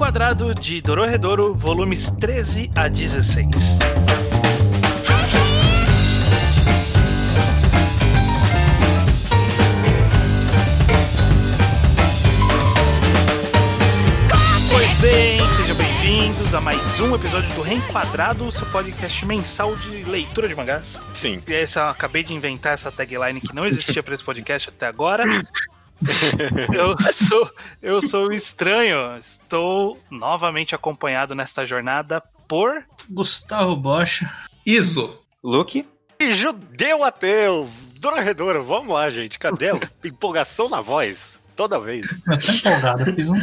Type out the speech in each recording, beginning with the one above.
Quadrado de Dororedoro, volumes 13 a 16. Pois bem, sejam bem-vindos a mais um episódio do Reenquadrado, seu podcast mensal de leitura de mangás. Sim. E essa, eu acabei de inventar essa tagline que não existia para esse podcast até agora. eu sou eu sou o estranho. Estou novamente acompanhado nesta jornada por Gustavo Bocha. Isso. Luke? E judeu ateu! Dorredor, vamos lá, gente. Cadê? a Empolgação na voz. Toda vez. Eu tô empolgado, eu fiz um.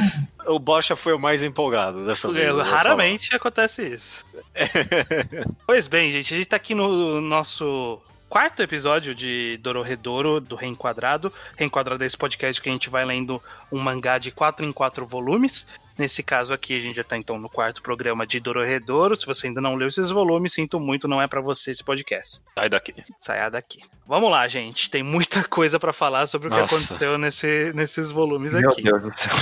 O Bocha foi o mais empolgado dessa vez. raramente acontece isso. pois bem, gente, a gente tá aqui no nosso quarto episódio de Dororedoro do Reenquadrado. Reenquadrado é esse podcast que a gente vai lendo um mangá de quatro em quatro volumes. Nesse caso aqui, a gente já tá então no quarto programa de Dororedoro. Se você ainda não leu esses volumes, sinto muito, não é para você esse podcast. Sai daqui. Saia daqui. Vamos lá, gente. Tem muita coisa para falar sobre o que Nossa. aconteceu nesse, nesses volumes Meu aqui. Deus do céu.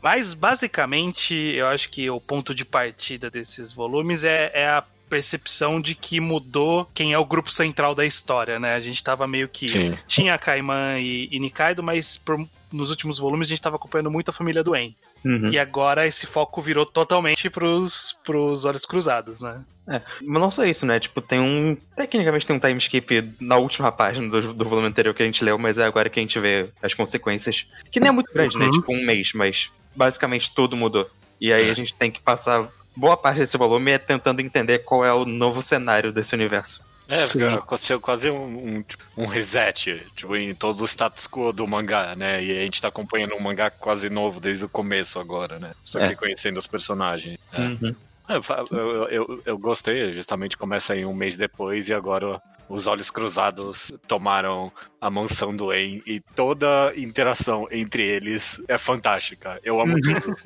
Mas basicamente, eu acho que o ponto de partida desses volumes é, é a percepção de que mudou quem é o grupo central da história, né? A gente tava meio que. Sim. Tinha Kaiman e, e Nikaido, mas por- nos últimos volumes a gente tava acompanhando muito a família do En. Uhum. E agora esse foco virou totalmente pros, pros olhos cruzados, né? É, mas não só isso, né? Tipo, tem um. Tecnicamente tem um time skip na última página do, do volume anterior que a gente leu, mas é agora que a gente vê as consequências. Que nem é muito grande, né? Uhum. Tipo, um mês, mas basicamente tudo mudou. E aí É. a gente tem que passar boa parte desse volume é tentando entender qual é o novo cenário desse universo. É, aconteceu quase um, um, um reset, tipo, em todo o status quo do mangá, né? E a gente tá acompanhando um mangá quase novo desde o começo agora, né? Só que É. conhecendo os personagens. É. Uhum. É, Eu, eu, eu gostei, justamente começa aí um mês depois e agora os olhos cruzados tomaram a mansão do En e toda interação entre eles é fantástica. Eu amo tudo.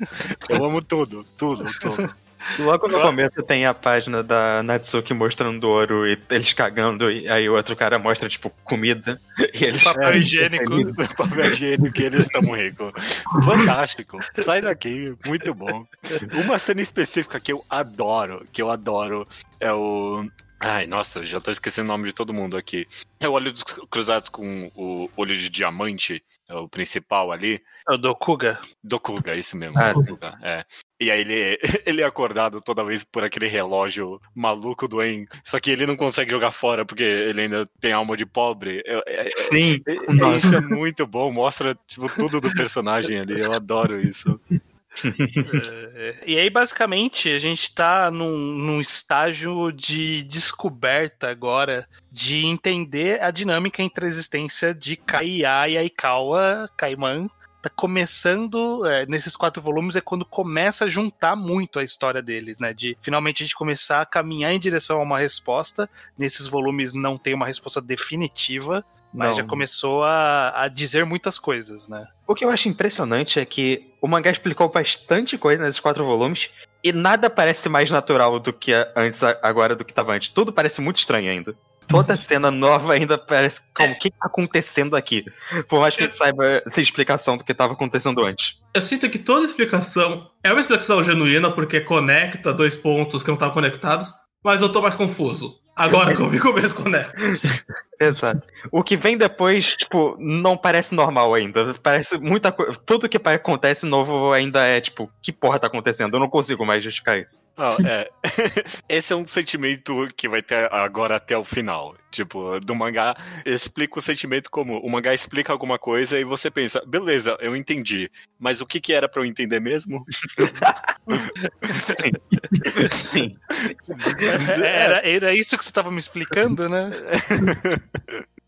Eu amo tudo, tudo, tudo. Logo no começo tem a página da Natsuki mostrando ouro e eles cagando, e aí o outro cara mostra, tipo, comida. E eles Papel É, higiênico. Papel higiênico, eles estão ricos. Fantástico. Sai daqui, muito bom. Uma cena específica que eu adoro, que eu adoro, é o. Ai, nossa, já tô esquecendo o nome de todo mundo aqui. É o olho dos cruzados com o olho de diamante, o principal ali. É O Dokuga. Dokuga, isso mesmo. Ah, Dokuga, é. E aí ele, ele é acordado toda vez por aquele relógio maluco do En. Só que ele não consegue jogar fora porque ele ainda tem alma de pobre. É- é- Sim, é- é- Nossa. Isso é muito bom, mostra tipo, tudo do personagem ali. Eu adoro isso. É, e aí, basicamente, a gente tá num, num estágio de descoberta agora de entender a dinâmica entre a existência de Kaiya e Aikawa, Kaiman. Tá começando, é, nesses quatro volumes, é quando começa a juntar muito a história deles, né? De finalmente a gente começar a caminhar em direção a uma resposta. Nesses volumes não tem uma resposta definitiva, mas Não. já começou a, a dizer muitas coisas, né? O que eu acho impressionante é que o mangá explicou bastante coisa nesses quatro volumes e nada parece mais natural do que antes agora do que estava antes. Tudo parece muito estranho ainda. Toda cena nova ainda parece como o que tá acontecendo aqui. Por mais que a gente saiba essa explicação do que estava acontecendo antes. Eu sinto que toda explicação é uma explicação genuína porque conecta dois pontos que não estavam conectados, mas eu tô mais confuso. Agora que eu vi como eles conectam. Exato. O que vem depois, tipo, não parece normal ainda. Parece muita coisa. Tudo que acontece novo ainda é, tipo, que porra tá acontecendo? Eu não consigo mais justificar isso. Não, é. Esse é um sentimento que vai ter agora até o final. Tipo, do mangá, explica o sentimento como o mangá explica alguma coisa e você pensa, beleza, eu entendi. Mas o que que era pra eu entender mesmo? Sim. Era, era isso que você tava me explicando, né?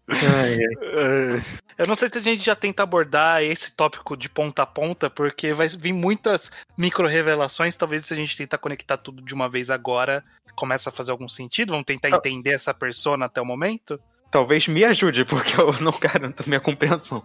É, Eu não sei se a gente já tenta abordar esse tópico de ponta a ponta, porque vai vir muitas micro-revelações. Talvez se a gente tentar conectar tudo de uma vez agora, começa a fazer algum sentido. Vamos tentar entender essa persona até o momento. Talvez me ajude, porque eu não garanto minha compreensão.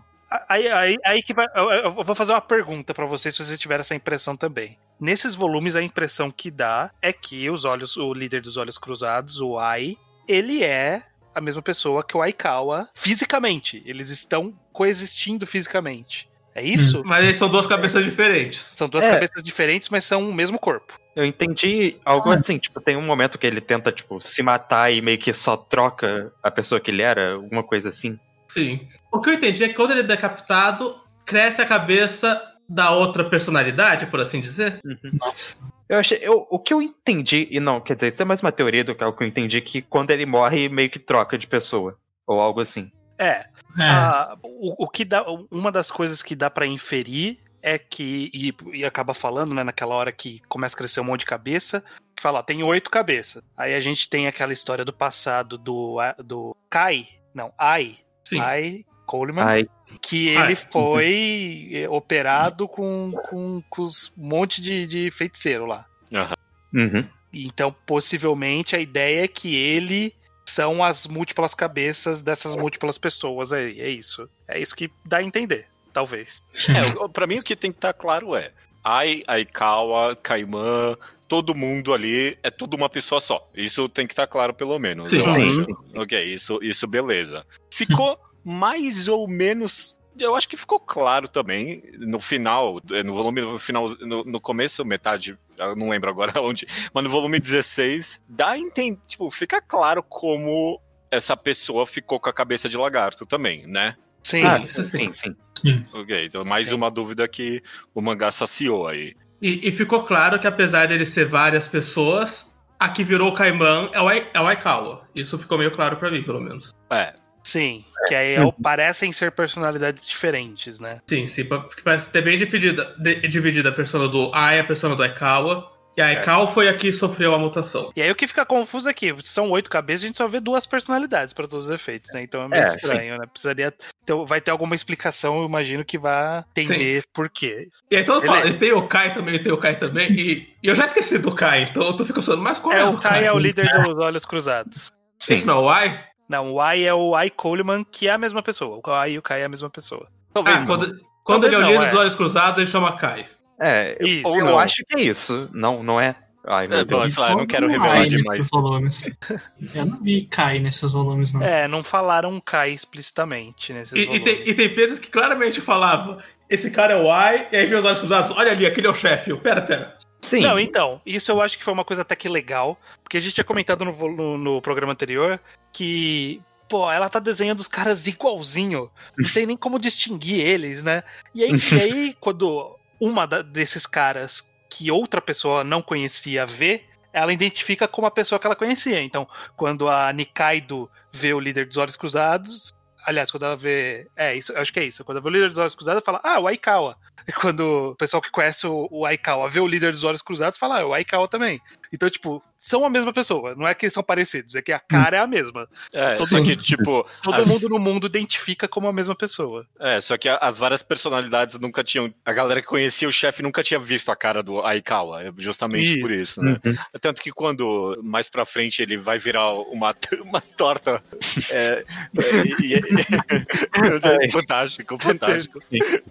Aí, aí, aí que vai. Eu, vou fazer uma pergunta pra vocês se vocês tiverem essa impressão também. Nesses volumes, a impressão que dá é que os olhos, o líder dos olhos cruzados, o Ai, ele é a mesma pessoa que o Aikawa fisicamente. Eles estão coexistindo fisicamente. É isso? Mas eles são duas cabeças diferentes. São duas É. cabeças diferentes, mas são o mesmo corpo. Eu entendi algo assim, tipo, tem um momento que ele tenta, tipo, se matar e meio que só troca a pessoa que ele era, alguma coisa assim. Sim. O que eu entendi é que quando ele é decapitado, cresce a cabeça da outra personalidade, por assim dizer. Nossa. Eu achei. Eu, o que eu entendi, e não, quer dizer, isso é mais uma teoria do que algo que eu entendi, que quando ele morre, meio que troca de pessoa. Ou algo assim. É, É, a- o, o que dá, uma das coisas que dá pra inferir é que, e, e acaba falando, né, naquela hora que começa a crescer um monte de cabeça, que fala, ó, tem oito cabeças. Aí a gente tem aquela história do passado do, do Kai, não, Ai, Sim. Ai Coleman, Ai, que Ai. ele foi eh, operado com, com, com os monte de, de feiticeiro lá. uhum. Então, possivelmente, a ideia é que ele são as múltiplas cabeças dessas múltiplas pessoas aí. É isso. É isso que dá a entender, talvez. É, pra mim o que tem que estar claro é Ai, Aikawa, Kaiman, todo mundo ali é tudo uma pessoa só. Isso tem que estar claro pelo menos. Sim. eu Sim. acho. Ok, isso, isso beleza. Ficou mais ou menos. Eu acho que ficou claro também no final, no volume, no final, no, no começo, metade, eu não lembro agora onde, mas no volume 16, dá a entender, tipo, fica claro como essa pessoa ficou com a cabeça de lagarto também, né? Sim. Ah, isso sim. sim, sim. Ok, então mais Sim. uma dúvida que o mangá saciou aí. E, e ficou claro que apesar dele ser várias pessoas, a que virou o Kaiman é o, Ai- é o Aikawa. Isso ficou meio claro pra mim, pelo menos. É, Sim. Que aí é o- parecem ser personalidades diferentes, né? Sim, sim, porque parece ter bem dividida, de- dividida a persona do Ai e a persona do Aikawa. E a Aikawa foi a que sofreu a mutação. E aí o que fica confuso é que são oito cabeças, a gente só vê duas personalidades para todos os efeitos, né? Então é meio É, estranho, né? Precisaria. ter- vai ter alguma explicação, eu imagino que vai entender por quê. E aí todo mundo fala, tem o Kai também, tem o Kai também. E, e eu já esqueci do Kai, então eu tô ficando pensando, mas qual é, É, o o do Kai é o líder dos Olhos Cruzados. Sim. Esse não é o Ai? Não, o Ai é o Ai Coleman, que é a mesma pessoa. O Ai e o Kai é a mesma pessoa. talvez Ah, quando, quando ele é o líder é. dos olhos cruzados, ele chama Kai. É, eu, Isso. eu Ou não. acho que é isso. Não, não é. Ai, meu É, bom, Deus. sei lá, eu não quero revelar demais. volumes. Eu não vi Kai nesses volumes, não. É, não falaram Kai explicitamente nesses E, e volumes. tem, e tem vezes que claramente falava: esse cara é o Ai, e aí vem os olhos cruzados, olha ali, aquele é o chefe. Eu, Pera, pera. Sim. Não, então, isso eu acho que foi uma coisa até que legal, porque a gente tinha comentado no, no, no programa anterior que, pô, ela tá desenhando os caras igualzinho, não tem nem como distinguir eles, né? E aí, e aí quando uma da- desses caras que outra pessoa não conhecia vê, ela identifica como a pessoa que ela conhecia. Então, quando a Nikaido vê o líder dos Olhos Cruzados, aliás, quando ela vê. É, isso, acho que é isso. Quando ela vê o líder dos Olhos Cruzados, fala, ah, o Aikawa. E quando o pessoal que conhece o, o Aikawa vê o líder dos Olhos Cruzados, fala, ah, é o Aikawa também. Então, tipo, são a mesma pessoa. Não é que eles são parecidos, é que a cara é a mesma. É, Todo só mundo- que, tipo. Todo as- mundo no mundo identifica como a mesma pessoa. É, só que as várias personalidades nunca tinham. A galera que conhecia o chefe nunca tinha visto a cara do Aikawa. É justamente por isso, né? Uhum. Tanto que quando mais pra frente ele vai virar uma, uma torta. É, é, é fantástico, fantástico.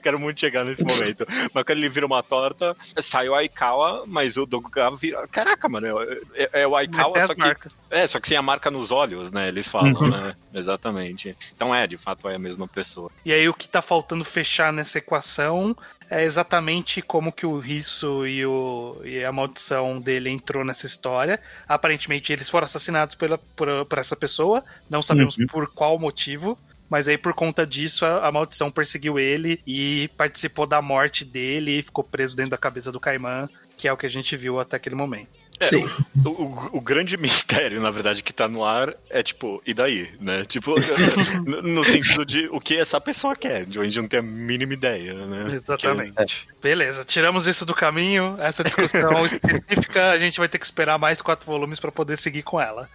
Quero muito chegar nesse momento. Mas quando ele vira uma torta, sai o Aikawa, mas o Doguga vira. Caraca, mano, é, é- é o Aikawa, só que. marcas. É, só que sem a marca nos olhos, né? Eles falam, Uhum. né? Exatamente. Então é, de fato é a mesma pessoa. E aí o que tá faltando fechar nessa equação é exatamente como que o Risso e, o, e a maldição dele entrou nessa história. Aparentemente eles foram assassinados pela, por, por essa pessoa, não sabemos Uhum. por qual motivo. Mas aí, por conta disso, a, a maldição perseguiu ele e participou da morte dele e ficou preso dentro da cabeça do Caimã, que é o que a gente viu até aquele momento. É, Sim. O, o- o grande mistério, na verdade, que tá no ar é tipo, e daí, né? Tipo, no, no sentido de o que essa pessoa quer, de onde não tem a mínima ideia, né? Exatamente. Beleza, tiramos isso do caminho. Essa discussão específica, a gente vai ter que esperar mais quatro volumes para poder seguir com ela.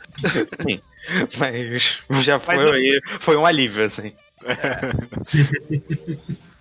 Sim. Mas já foi, Mas não- aí- foi um alívio, assim.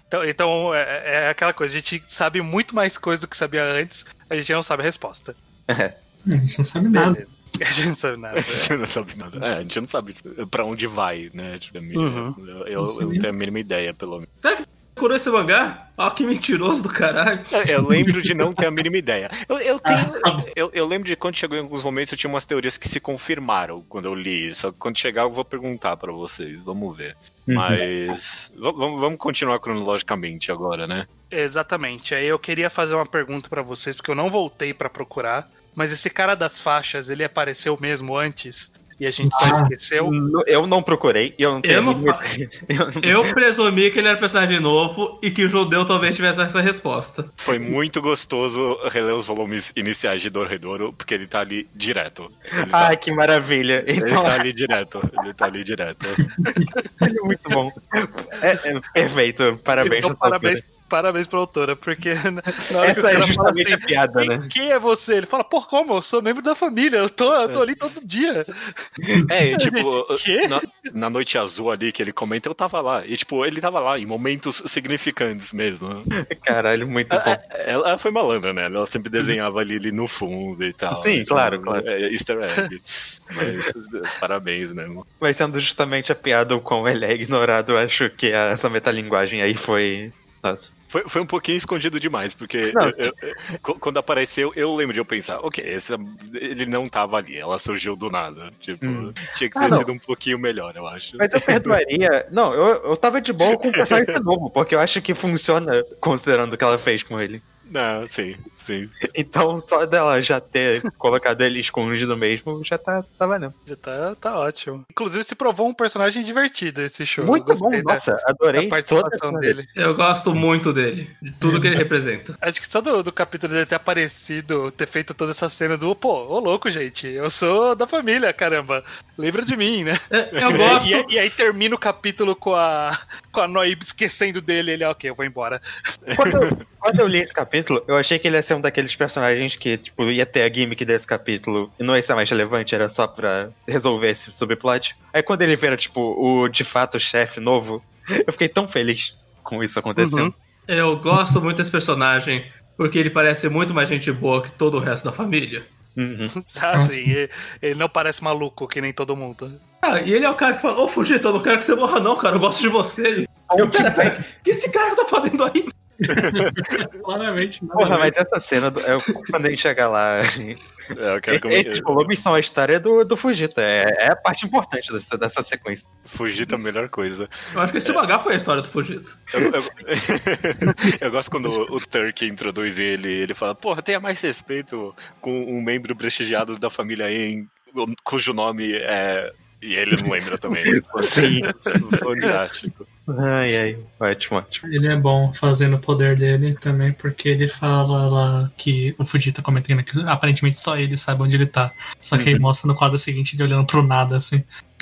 Então, então é, é aquela coisa, a gente sabe muito mais coisa do que sabia antes, a gente não sabe a resposta. A gente não sabe nada. Beleza. A gente não sabe nada. Você não sabe nada. É, a gente não sabe pra onde vai, né? Tipo, Uhum. eu, eu, eu não tenho a mínima ideia, pelo menos. Curou esse mangá? Ó, que mentiroso do caralho. É, Eu lembro de não ter a mínima ideia. Eu, eu, tenho, Ah. eu, eu lembro de quando chegou em alguns momentos, eu tinha umas teorias que se confirmaram quando eu li. Só que quando chegar, eu vou perguntar pra vocês. Vamos ver. Uhum. Mas v- vamos vamos continuar cronologicamente agora, né? Exatamente. Aí eu queria fazer uma pergunta pra vocês, porque eu não voltei pra procurar. Mas esse cara das faixas, ele apareceu mesmo antes? E a gente só Ah. esqueceu? N- Eu não procurei, e eu não tenho. Eu não fa-. Eu presumi que ele era personagem novo e que o judeu talvez tivesse essa resposta. Foi muito gostoso reler os volumes iniciais de Dorredouro, porque ele tá ali direto. Ele tá, Ai, que maravilha. ele Então, tá ali direto. Ele tá ali direto. ele é muito bom. É, é perfeito. Parabéns, Então, parabéns, parabéns pra autora, porque na hora que o Essa é cara fala justamente assim, a piada, quem, né? quem é você? Ele fala, pô, como? Eu sou membro da família, eu tô, eu tô ali todo dia. É, e, tipo, na, na noite azul ali que ele comenta, eu tava lá. E, tipo, ele tava lá em momentos significantes mesmo. Caralho, muito bom. Ela, ela foi malandra, né? Ela sempre desenhava ali, ali no fundo e tal. Sim, Tipo, claro, claro. É, easter egg. Mas, parabéns mesmo. Mas sendo justamente a piada o quão ele é ignorado, eu acho que essa metalinguagem aí foi. Nossa. Foi, foi um pouquinho escondido demais, porque eu- eu- eu- qu- quando apareceu, eu lembro de eu pensar, ok, esse, ele não tava ali, ela surgiu do nada. Tipo, Hum. tinha que Ah, ter não. sido um pouquinho melhor, eu acho. Mas eu perdoaria. Não, eu, eu tava de boa com o personagem novo, porque eu acho que funciona considerando o que ela fez com ele. Não, sim, sim. Então, só dela já ter colocado ele escondido mesmo, já tá, tá valendo. Já tá, tá ótimo. Inclusive, se provou um personagem divertido esse show. Eu Muito bom, gostei da, nossa, adorei da participação a dele. Eu gosto muito dele, de tudo que ele representa. Acho que só do, do capítulo dele ter aparecido, ter feito toda essa cena do, pô, ô louco, gente, eu sou da família, caramba. Lembra de mim, né? É, Eu E, gosto. e- e aí termina o capítulo com a, com a Noib esquecendo dele. Ele, ok, eu vou embora. Quando eu, quando eu li esse capítulo, eu achei que ele ia ser um daqueles personagens que, tipo, ia ter a gimmick desse capítulo e não ia ser mais relevante, era só pra resolver esse subplot. Aí quando ele vira, tipo, o de fato chefe novo, eu fiquei tão feliz com isso acontecendo. Uhum. Eu gosto muito desse personagem porque ele parece muito mais gente boa que todo o resto da família. Uhum. Assim, ele, ele não parece maluco que nem todo mundo. Ah, e ele é o cara que fala, ô Fujita, eu não quero que você morra não, cara, eu gosto de você. Eu, pera, pera, o que esse cara tá fazendo aí? Claramente. a Porra, mas essa cena, do- é, quando a gente chegar lá. É, eu quero são a história do, do Fujita. É, é a parte importante dessa, dessa sequência. fugir da melhor coisa. Eu acho que esse mangá foi a história do Fujita. Eu, eu- eu gosto quando o Turk introduz ele, ele fala, porra, tenha mais respeito com um membro prestigiado da família em cujo nome é. E ele não lembra também. Sim. Fantástico. Ai, ai. Ótimo, ótimo. Ele é bom fazendo o poder dele também, porque ele fala lá que o Fujita comentando que aparentemente só ele sabe onde ele tá. Só que aí mostra no quadro seguinte ele olhando pro nada, assim.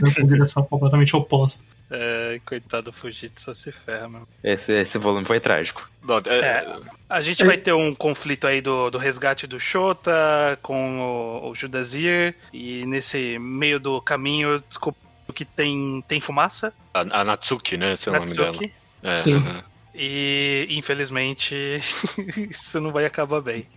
Na direção completamente oposta. É, coitado do Fujita, só se ferra, mano. Esse, esse volume foi trágico. Não, é- É. A gente vai ter um conflito aí do, do resgate do Shota com o, o Judazir. E nesse meio do caminho, descobriu que tem, tem fumaça. a, a Natsuki, né? Esse é o nome dela. Natsuki. É, Sim. E infelizmente isso não vai acabar bem.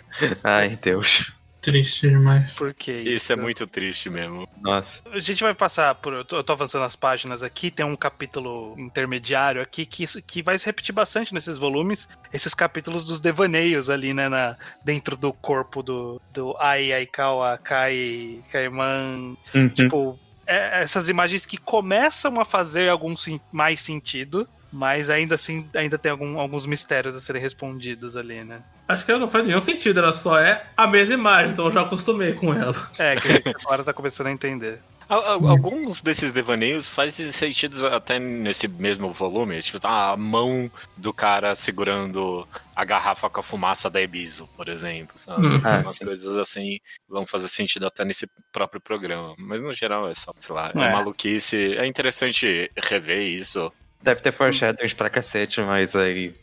Ai, Deus. Triste demais. Por quê? Isso é muito triste mesmo. Nossa. A gente vai passar por. Eu tô, eu tô avançando as páginas aqui, tem um capítulo intermediário aqui que, que vai se repetir bastante nesses volumes. Esses capítulos dos devaneios ali, né? Na, dentro do corpo do, do Ai Aikawa Kai Kaiman. Uhum. Tipo, é- essas imagens que começam a fazer algum mais sentido. Mas ainda assim, ainda tem algum- alguns mistérios a serem respondidos ali, né? Acho que não faz nenhum sentido, ela só é a mesma imagem, então eu já acostumei com ela. É, que agora tá começando a entender. Al- al- Alguns desses devaneios fazem sentido até nesse mesmo volume. Tipo, a mão do cara segurando a garrafa com a fumaça da Ebiso, por exemplo. Sabe? Hum. Ah, Umas sim. coisas assim vão fazer sentido até nesse próprio programa. Mas no geral é só, sei lá, é, É. maluquice. É interessante rever isso. Deve ter foreshadowings pra cacete, mas aí.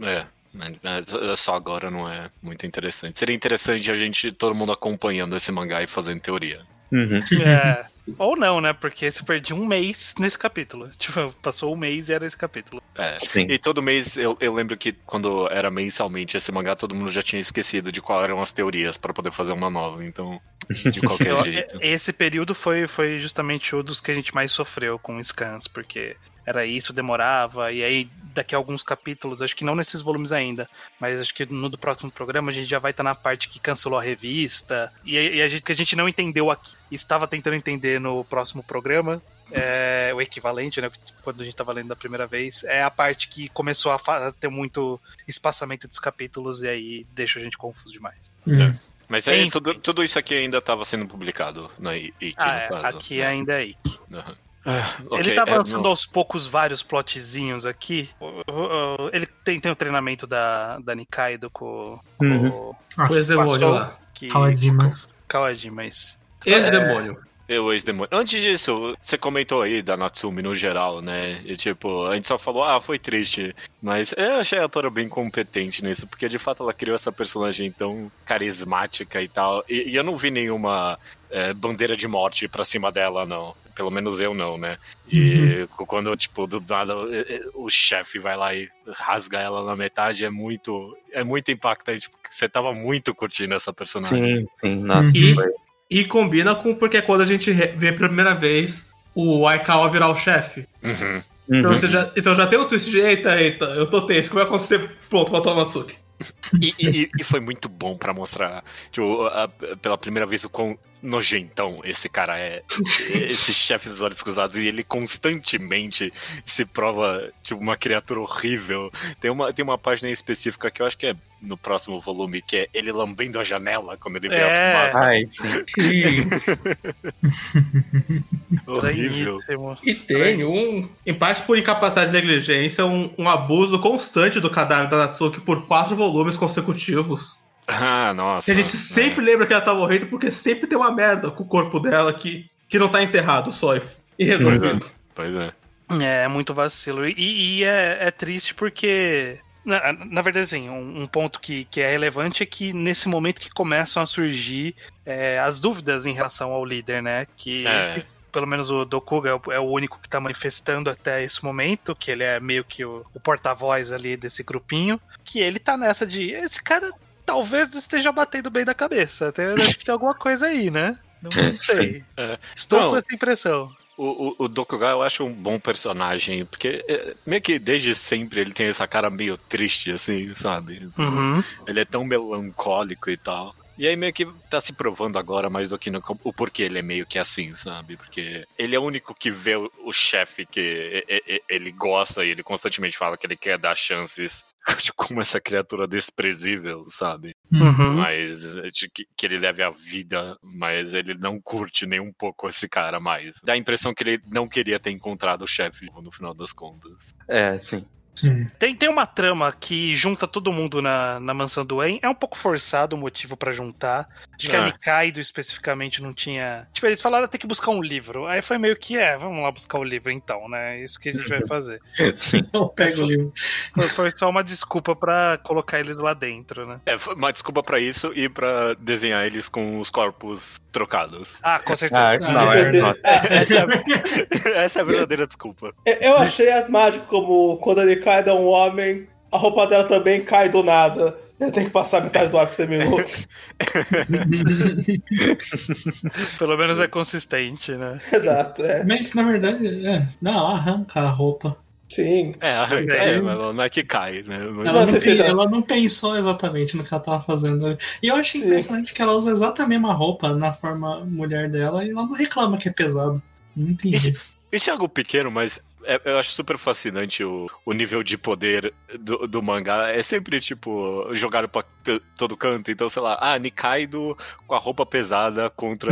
É. mas Só agora não é muito interessante. Seria interessante a gente, todo mundo acompanhando esse mangá e fazendo teoria. Uhum. É. Ou não, né? Porque se perdi um mês nesse capítulo. Tipo, passou um mês e era esse capítulo. É. Sim. E todo mês, eu, eu lembro que quando era mensalmente esse mangá, todo mundo já tinha esquecido de quais eram as teorias pra poder fazer uma nova. Então, de qualquer Eu- jeito. esse período foi, foi justamente o dos que a gente mais sofreu com scans, porque era isso, demorava, e aí daqui a alguns capítulos, acho que não nesses volumes ainda, mas acho que no do próximo programa a gente já vai estar na parte que cancelou a revista, e, e a gente, que a gente não entendeu aqui, estava tentando entender no próximo programa, é, o equivalente, né? Quando a gente tava lendo da primeira vez, é a parte que começou a ter muito espaçamento dos capítulos e aí deixa a gente confuso demais. Hum. Mas aí, Enfim. tudo, tudo isso aqui ainda estava sendo publicado na I- Iki, Ah, no é, caso. aqui né? ainda é Ikki. Aham. Ah, ok, Ele tá é, avançando não- aos poucos vários plotzinhos aqui. Ele tem, tem o treinamento da, da Nikaido com, com Uhum. o O ex-demônio lá. que, Kawajima. Kawajima, mas Ex-demônio. Eu, ex-demônio. Antes disso, você comentou aí da Natsumi no geral, né? E tipo, a gente só falou, ah, foi triste. Mas eu achei a Tora bem competente nisso, porque de fato ela criou essa personagem tão carismática e tal. E, e eu não vi nenhuma é, bandeira de morte pra cima dela, não. Pelo menos eu não, né? E quando, tipo, do nada eh, eh, o chefe vai lá e rasga ela na metade, é muito. É muito impactante, porque você tava muito curtindo essa personagem. Sim, sim, nossa. E- foi- E combina com porque quando a gente vê pela primeira vez o Aikawa virar o chefe. Uhum. Então, Uhum. você já, então já tem um twist de eita, eita, eu tô tenso, o que vai acontecer ponto com a Tomatsuki? E, e- e foi muito bom pra mostrar, tipo, a- pela primeira vez o quão nojentão esse cara é. esse chefe dos olhos cruzados. E ele constantemente se prova, tipo, uma criatura horrível. Tem uma, tem uma página específica que eu acho que é no próximo volume, que é ele lambendo a janela quando ele vê É. a fumaça. Ai, sim. Sim. Horrível. E tem um, em parte por incapacidade e negligência, um, um abuso constante do cadáver da Natsuki por quatro volumes consecutivos. Ah, nossa. E a gente sempre lembra que ela tá morrendo porque sempre tem uma merda com o corpo dela que, que não tá enterrado só e, e resolvido. Pois é. É, é muito vacilo. E, e é, é triste porque. Na, na verdade, assim, um, um ponto que, que é relevante é que nesse momento que começam a surgir é, as dúvidas em relação ao líder, né? Que É. pelo menos o Dokuga é o, é o único que tá manifestando até esse momento, que ele é meio que o, o porta-voz ali desse grupinho, que ele tá nessa de. Esse cara talvez não esteja batendo bem da cabeça. Acho que tem alguma coisa aí, né? Não, não sei. É. Estou Não. com essa impressão. O, o, o Dokuga eu acho um bom personagem, porque é, meio que desde sempre ele tem essa cara meio triste, assim, sabe? Uhum. Ele é tão melancólico e tal. E aí meio que tá se provando agora mais do que no, o porquê ele é meio que assim, sabe? Porque ele é o único que vê o, o chefe que e- e- ele gosta e ele constantemente fala que ele quer dar chances de como essa criatura desprezível, sabe? Uhum. Mas é, de que, que ele leve a vida, mas ele não curte nem um pouco esse cara mais. Dá a impressão que ele não queria ter encontrado o chefe no final das contas. É, sim. Sim. Tem, tem uma trama que junta todo mundo na, na mansão do En. É um pouco forçado o motivo pra juntar. Acho que a Ah. Nikaido especificamente não tinha. Tipo, eles falaram tem que buscar um livro. Aí foi meio que, é, vamos lá buscar o livro então, né? É isso que a gente vai fazer. Sim. Eu pego o livro. Foi, só uma desculpa pra colocar eles lá dentro, né? É, foi uma desculpa pra isso e pra desenhar eles com os corpos trocados. Ah, com certeza. Ah, não, é, nossa. Essa é a, essa é a verdadeira desculpa. Eu achei mágico como quando ele cai é um homem, a roupa dela também cai do nada. Ele tem que passar metade do arco seminuto. Pelo menos é consistente, né? Exato, é. Mas na verdade, é. Não, ela arranca a roupa. Sim. É, arranca, É. mas não é que cai, né? Ela, Não, não, não. ela não pensou exatamente no que ela tava fazendo. E eu achei Sim. impressionante que ela usa exatamente a mesma roupa na forma mulher dela e ela não reclama que é pesado. Não entendi. Isso é algo pequeno, mas eu acho super fascinante o, o nível de poder do, do mangá. É sempre, tipo, jogado pra todo canto. Então, sei lá, ah, Nikaido com a roupa pesada contra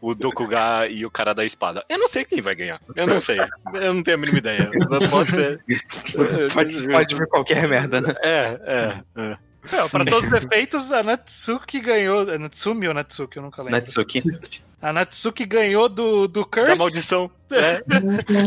o Dokuga e o cara da espada. Eu não sei quem vai ganhar. Eu não sei. Eu não tenho a mínima ideia. Pode ser. Pode, pode vir qualquer merda, né? É, é, é. Não, pra todos os efeitos, a Natsuki ganhou. A Natsumi ou Natsuki? Eu nunca lembro. Natsuki. A Natsuki ganhou do, do Da Curse. maldição. É,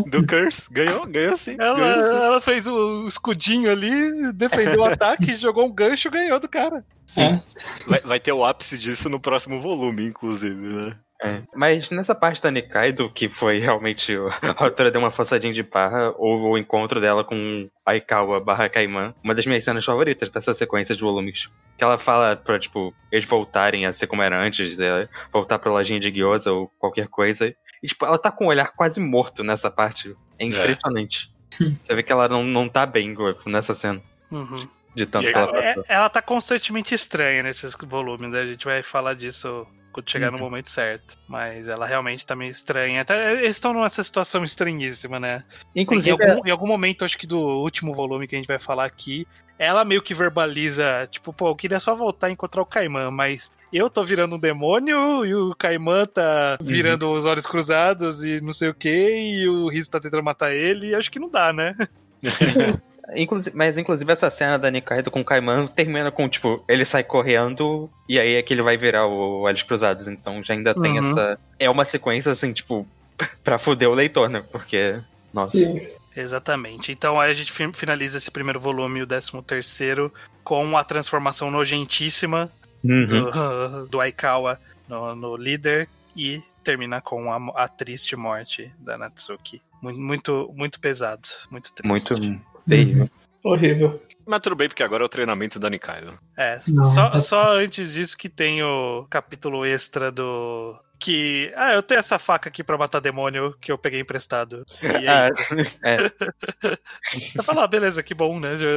do Curse. Ganhou, ganhou sim. Ela, ganhou sim. ela fez o escudinho ali, defendeu o ataque, jogou um gancho e ganhou do cara. É. Vai, vai ter o ápice disso no próximo volume, inclusive, né? É. Mas nessa parte da Nikaido, que foi realmente. A autora deu uma forçadinha de barra, houve o encontro dela com Aikawa barra Kaiman, uma das minhas cenas favoritas dessa sequência de volumes. Que ela fala pra, tipo, eles voltarem a ser como era antes, é, voltar pra lojinha de Gyoza ou qualquer coisa. E, tipo, ela tá com o olhar quase morto nessa parte. É impressionante. Você vê que ela não, não tá bem nessa cena. Uhum. De tanto E que ela É- passou. ela tá constantemente estranha nesses volumes, né? A gente vai falar disso quando chegar no momento certo. Mas ela realmente tá meio estranha. Até eles estão nessa situação estranhíssima, né? Inclusive, em, algum, em algum momento, acho que do último volume que a gente vai falar aqui, ela meio que verbaliza, tipo, pô, eu queria só voltar e encontrar o Caimã, mas eu tô virando um demônio e o Caimã tá virando os olhos cruzados e não sei o que, e o Riz tá tentando matar ele, e acho que não dá, né? Inclusive, mas inclusive essa cena da Nikaido com o Kaiman termina com, tipo, ele sai correndo e aí é que ele vai virar o Olhos Cruzados. Então já ainda tem Uhum. essa. É uma sequência, assim, tipo, pra foder o leitor, né? Porque. Nossa. Sim. Exatamente. Então aí a gente fi- finaliza esse primeiro volume, o décimo terceiro, com a transformação nojentíssima Uhum. do, do Aikawa no, no líder e termina com a, a triste morte da Natsuki. Muito, muito, muito pesado, muito triste. Muito terrível. Horrível. Mas tudo bem, porque agora é o treinamento da Nikaido. É, Não, só, tá- só antes disso que tem o capítulo extra do. Que. Ah, eu tenho essa faca aqui pra matar demônio que eu peguei emprestado. E aí, Ah, é, eu falo, ah, beleza, que bom, né? Já-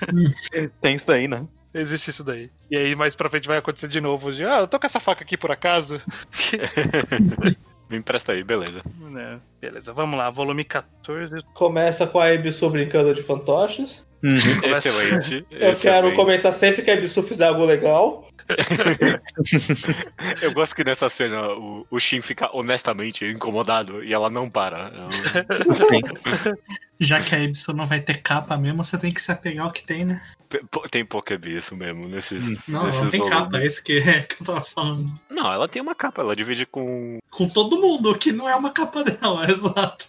tem isso daí, né? Existe isso daí. E aí mais pra frente vai acontecer de novo. De, ah, eu tô com essa faca aqui por acaso. Me empresta aí, beleza. Né, Beleza, vamos lá. Volume 14. Começa com a Ebisu brincando de fantoches. Uhum. Começa- Excelente. Eu excelente. quero comentar sempre que a Ebisu fizer algo legal. Eu gosto que nessa cena o, o Shin fica honestamente incomodado e ela não para. Ela- Já que a Ibson não vai ter capa mesmo, você tem que se apegar ao que tem, né? Tem Pokébi isso mesmo nesses. Não, nesses não tem volumes. capa, é isso que, é que eu tava falando. Não, ela tem uma capa, ela divide com. Com todo mundo, que não é uma capa dela, exato.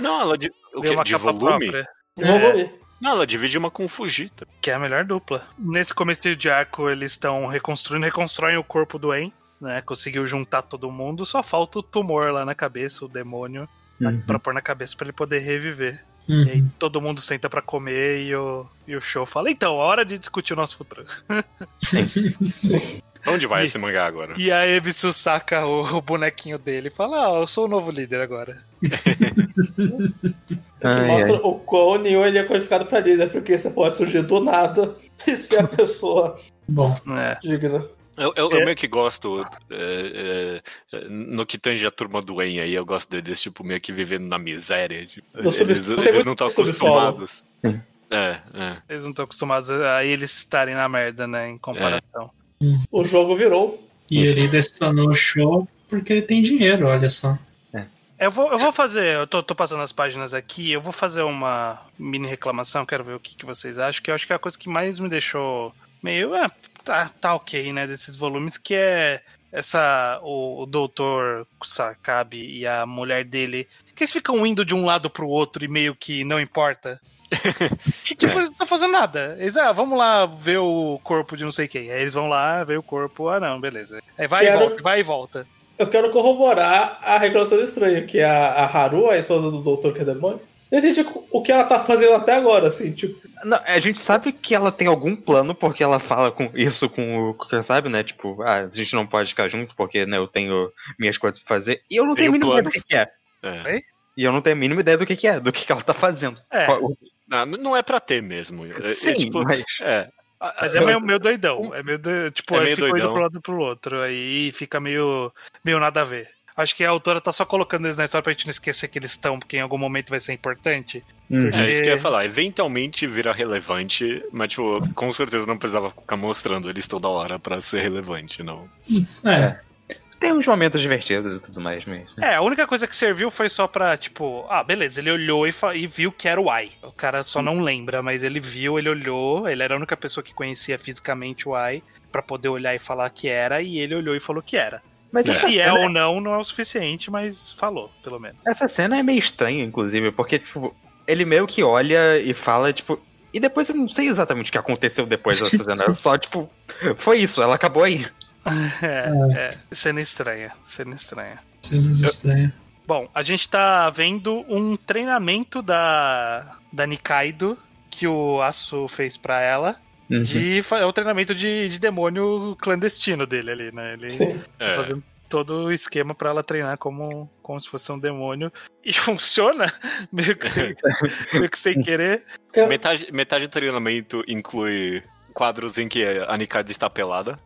Não, ela di- o uma de capa volume. própria. Ver. Não, ela divide uma com o Fujita. Que é a melhor dupla. Nesse começo de arco, eles estão reconstruindo, reconstroem o corpo do En, né? Conseguiu juntar todo mundo, só falta o tumor lá na cabeça, o demônio, na- Uhum. pra pôr na cabeça pra ele poder reviver. E Uhum. aí todo mundo senta pra comer e o, e o show fala: então, hora de discutir o nosso futuro. Onde vai E- esse mangá agora? E a Ebisu saca o, o bonequinho dele e fala: Ah, eu sou o novo líder agora. Que Ai, mostra ai. o quão Neo ele é qualificado pra líder, porque você pode surgir do nada e ser a pessoa Bom, É. digna. Eu, eu, eu É. meio que gosto, é, é, no que tange a turma do En aí, eu gosto deles, tipo, meio que vivendo na miséria. Tipo, sub- eles, eles muito não estão acostumados. Sim. É, é. Eles não estão acostumados a eles estarem na merda, né? Em comparação. O jogo virou. e ele detonou o show porque ele tem dinheiro, olha só. Eu vou, eu vou fazer, eu tô, tô passando as páginas aqui, eu vou fazer uma mini reclamação, quero ver o que, que vocês acham, que eu acho que é a coisa que mais me deixou meio. É, tá, tá ok, né, desses volumes, que é essa. O, o doutor Sakabe e a mulher dele, que eles ficam indo de um lado pro outro e meio que não importa. tipo, eles não estão fazendo nada. Eles, ah, vamos lá ver o corpo de não sei quem. Aí eles vão lá ver o corpo, ah, não, beleza. Aí vai Quero- e volta, vai e volta. Eu quero corroborar a reclamação estranha, que a, a Haru, a esposa do Doutor que é demônio, não entendi o que ela tá fazendo até agora, assim, tipo. Não, a gente sabe que ela tem algum plano, porque ela fala com isso com o quem sabe, né? Tipo, ah, a gente não pode ficar junto porque né, eu tenho minhas coisas pra fazer. E eu não tenho a Tenho mínima ideia do que, que é. é. E eu não tenho a mínima ideia do que, que é, do que, que ela tá fazendo. É. Qual- Não, não é pra ter mesmo. É, é Sim, tipo, mas. é. Mas é meio, meio doidão. É meio, do- tipo, É meio fica indo doidão. pro lado e pro outro. Aí fica meio, meio nada a ver. Acho que a autora tá só colocando eles na história pra gente não esquecer que eles estão, porque em algum momento vai ser importante. Uhum. É isso que eu ia falar. Eventualmente vira relevante, mas, tipo, com certeza não precisava ficar mostrando eles toda hora pra ser relevante, não. É, Tem uns momentos divertidos e tudo mais mesmo. É, a única coisa que serviu foi só pra, tipo, ah, beleza, ele olhou e, e viu que era o Ai. O cara só não lembra, mas ele viu, ele olhou, ele era a única pessoa que conhecia fisicamente o Ai pra poder olhar e falar que era, e ele olhou e falou que era. Mas Se é ou não, não é o suficiente, mas falou, pelo menos. essa cena é meio estranha, inclusive, porque, tipo, ele meio que olha e fala, tipo. E depois eu não sei exatamente o que aconteceu depois dessa cena. é Só, tipo, foi isso, ela acabou aí. É, é, cena estranha, cena estranha. cenas estranhas. Bom, a gente tá vendo um treinamento da, da Nikaido que o Asu fez pra ela. Uhum. De, é o treinamento de, de demônio clandestino dele ali, né? Ele Sim. tá É. fazendo todo o esquema pra ela treinar como, como se fosse um demônio. E funciona, meio que sem, meio que sem querer. Eu- Metade, metade do treinamento inclui quadros em que a Nikaido está pelada.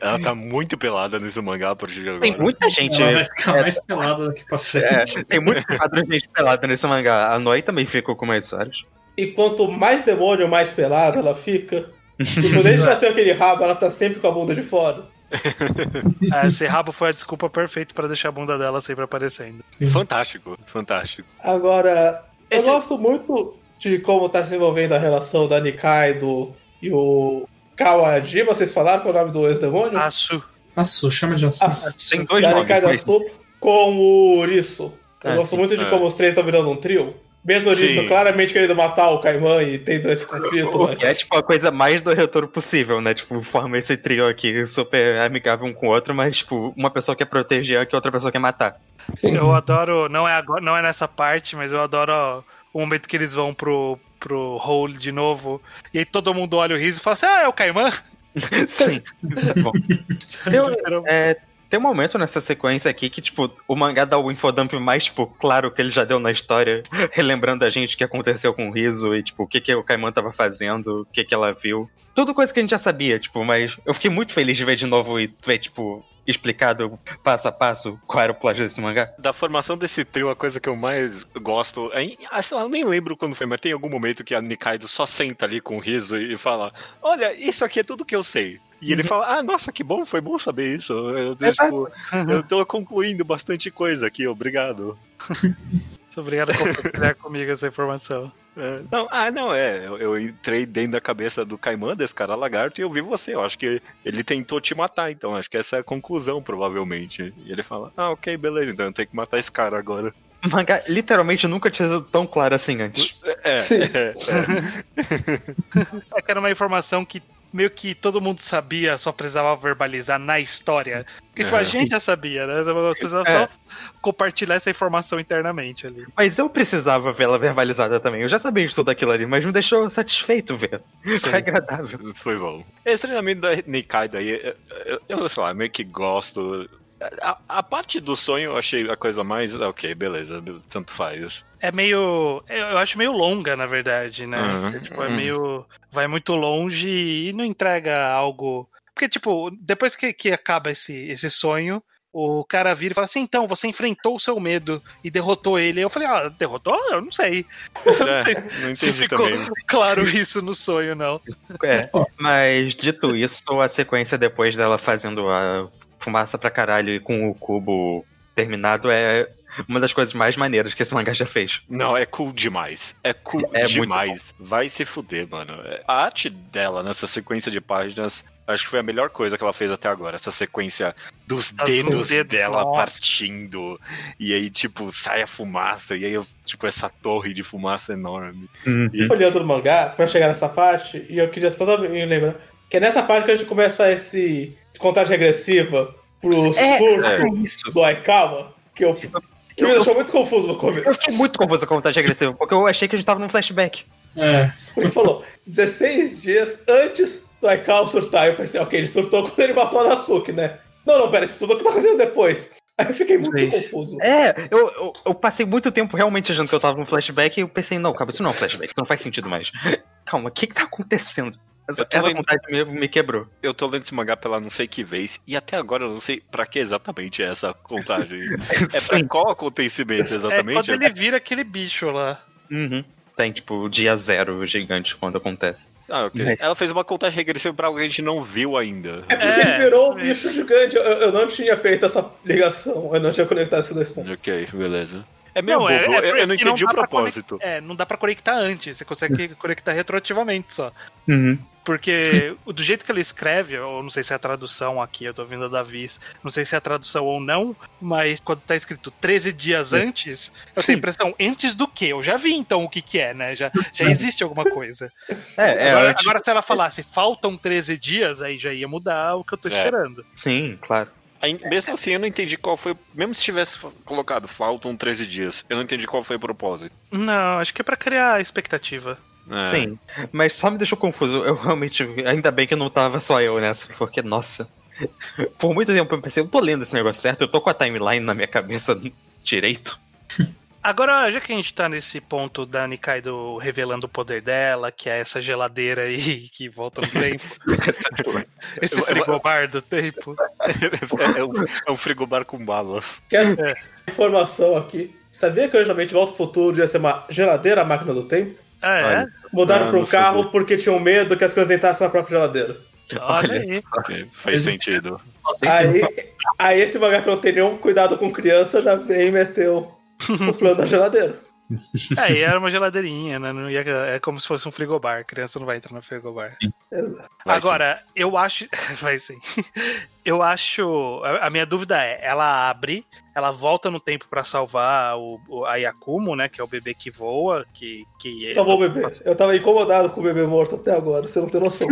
Ela tá muito pelada nesse mangá a partir de agora. Tem muita gente. Ela vai ficar é, mais pelada daqui pra é, frente. tem muito quadro de gente pelada nesse mangá. A Noi também ficou com mais histórias. E quanto mais demônio, mais pelada ela fica. Tipo, desde que nasceu aquele rabo, ela tá sempre com a bunda de fora. É, esse rabo foi a desculpa perfeita pra deixar a bunda dela sempre aparecendo. Fantástico, fantástico. Agora, Esse- eu gosto muito de como tá se envolvendo a relação da Nikaido e o Kawaji. Vocês falaram qual é o nome do ex-demônio? Aço. Açu, chama de açu. Ah, Tem dois da nomes. Açu com o Uriso. Eu Ah, gosto sim. muito de É. como os três estão virando um trio. Mesmo o Uriso Sim. claramente querendo matar o Kaiman e tendo esse conflito. O mas- que é tipo a coisa mais do retorno possível, né? Tipo, forma esse trio aqui super amigável um com o outro, mas, tipo, uma pessoa quer proteger que a outra pessoa quer matar. Eu adoro, não é agora, não é nessa parte, mas eu adoro ó, o momento que eles vão pro pro hole de novo, e aí todo mundo olha o riso e fala assim: "Ah, é o Caimã?" Sim. Bom. Tem, é, tem um momento nessa sequência aqui que, tipo, o mangá dá o infodump mais, tipo, claro que ele já deu na história, relembrando a gente o que aconteceu com o Riso e, tipo, o que, que o Kaiman tava fazendo, o que, que ela viu. Tudo coisa que a gente já sabia, tipo, mas eu fiquei muito feliz de ver de novo e ver, tipo, explicado passo a passo qual era o plot desse mangá. Da formação desse trio, a coisa que eu mais gosto. É, ah, sei lá, eu nem lembro quando foi, mas tem algum momento que a Nikaido só senta ali com o riso e fala: Olha, isso aqui é tudo que eu sei. E ele fala: Ah, nossa, que bom, foi bom saber isso. Eu, eu, tipo, eu tô concluindo bastante coisa aqui, obrigado. Muito obrigado por compartilhar comigo essa informação. É, não, ah, não, é. Eu, eu entrei dentro da cabeça do Caimã, desse cara lagarto, e eu vi você. Eu acho que ele tentou te matar, então. Acho que essa é a conclusão, provavelmente. E ele fala: Ah, ok, beleza, então eu tenho que matar esse cara agora. Mangá literalmente nunca tinha sido tão claro assim antes. É, Sim. é, é. É que era uma informação que meio que todo mundo sabia, só precisava verbalizar na história. Porque, tipo, a É. gente já sabia, né? As pessoas É. só compartilhar essa informação internamente ali. Mas eu precisava vê-la verbalizada também. Eu já sabia de tudo aquilo ali, mas me deixou satisfeito ver. Foi agradável. Foi bom. Esse treinamento da Nikaido aí, eu, eu, eu sei lá, meio que gosto. A, a parte do sonho eu achei a coisa mais. Ok, beleza, tanto faz. É meio. Eu acho meio longa, na verdade, né? Uhum, É, tipo, é uhum. meio. Vai muito longe e não entrega algo. Porque, tipo, depois que, que acaba esse, esse sonho, o cara vira e fala assim: então, você enfrentou o seu medo e derrotou ele. Eu falei: ah, derrotou? Eu não sei. Eu não É, sei não se ficou também. claro isso no sonho, não. É, mas dito isso, a sequência depois dela fazendo a fumaça pra caralho e com o cubo terminado é uma das coisas mais maneiras que esse mangá já fez. Não, é cool demais. É cool É muito demais. Vai se fuder, mano. A arte dela nessa sequência de páginas. Acho que foi a melhor coisa que ela fez até agora. Essa sequência dos dedos, dedos, dela nossa. partindo. E aí, tipo, sai a fumaça. E aí, eu, tipo, essa torre de fumaça enorme. olhando no mangá pra chegar nessa parte, e eu queria só lembrar que é nessa parte que a gente começa esse contagem regressiva pro É, surto é. isso. do Aikawa, que, eu, que me deixou muito confuso no Eu começo. fiquei muito confuso com a contagem agressiva, porque eu achei que a gente tava num flashback. É, Ele falou 16 dias antes do Aikawa surtar. Eu pensei, ok, ele surtou quando ele matou a Natsuki, né? Não, não, pera, isso tudo é o que tá acontecendo depois. Aí eu fiquei muito Sim. confuso. É, eu, eu, eu passei muito tempo realmente achando que eu tava num flashback e eu pensei, não, calma, isso não é um flashback, isso não faz sentido mais. Calma, o que que tá acontecendo? Essa, essa lendo- contagem me, me quebrou. Eu tô lendo esse mangá pela não sei que vez. E até agora eu não sei pra que exatamente é essa contagem. É pra qual acontecimento É exatamente? quando ele vira aquele bicho lá. Uhum. Tem, tipo, o dia zero gigante quando acontece. Ah, ok. É. Ela fez uma contagem regressiva pra algo que a gente não viu ainda. É porque É, ele virou um é. bicho gigante. Eu, eu não tinha feito essa ligação. Eu não tinha conectado esses dois pontos. Ok, beleza. É meio Não, bobo, é- é eu, eu não porque não entendi o propósito. É, não dá pra conectar antes, você consegue conectar retroativamente só. Uhum. Porque do jeito que ele escreve, ou não sei se é a tradução aqui, eu tô vindo da Viz, não sei se é a tradução ou não, mas quando tá escrito 13 dias antes, eu Sim. tenho a impressão, antes do quê? Eu já vi então o que que é, né? Já, já existe alguma coisa. É, é, agora, antes- agora, se ela falasse faltam 13 dias, aí já ia mudar o que eu tô É. esperando. Sim, claro. Aí, mesmo assim, eu não entendi qual foi. Mesmo se tivesse colocado faltam 13 dias, eu não entendi qual foi o propósito. Não, acho que é pra criar expectativa. É. Sim. Mas só me deixou confuso. Eu realmente. Ainda bem que não tava só eu nessa, porque, nossa. Por muito tempo eu pensei, eu tô lendo esse negócio certo, eu tô com a timeline na minha cabeça direito. Agora, já que a gente tá nesse ponto da Nikaido revelando o poder dela, que é essa geladeira aí que volta no tempo, esse frigobar do tempo. é, um, é um frigobar com balas. Quer informação aqui. Sabia que originalmente Volta ao Futuro ia ser uma geladeira máquina do tempo? Ah, é? Olha. Mudaram Ah, para um carro sabia. porque tinham medo que as coisas entrassem na própria geladeira. Olha aí. só. Ok, Faz sentido. Aí, aí esse mangá que não tem nenhum cuidado com criança já veio e meteu o plano da geladeira. Aí era uma geladeirinha, né? Não ia, é como se fosse um frigobar. A criança não vai entrar no frigobar. Vai Agora, eu acho. Vai sim. Eu acho. A minha dúvida é: ela abre, ela volta no tempo pra salvar o, o- a Yakumo, né? Que é o bebê que voa. Que, que Salvou o bebê. Eu tava incomodado com o bebê morto até agora, você não tem noção.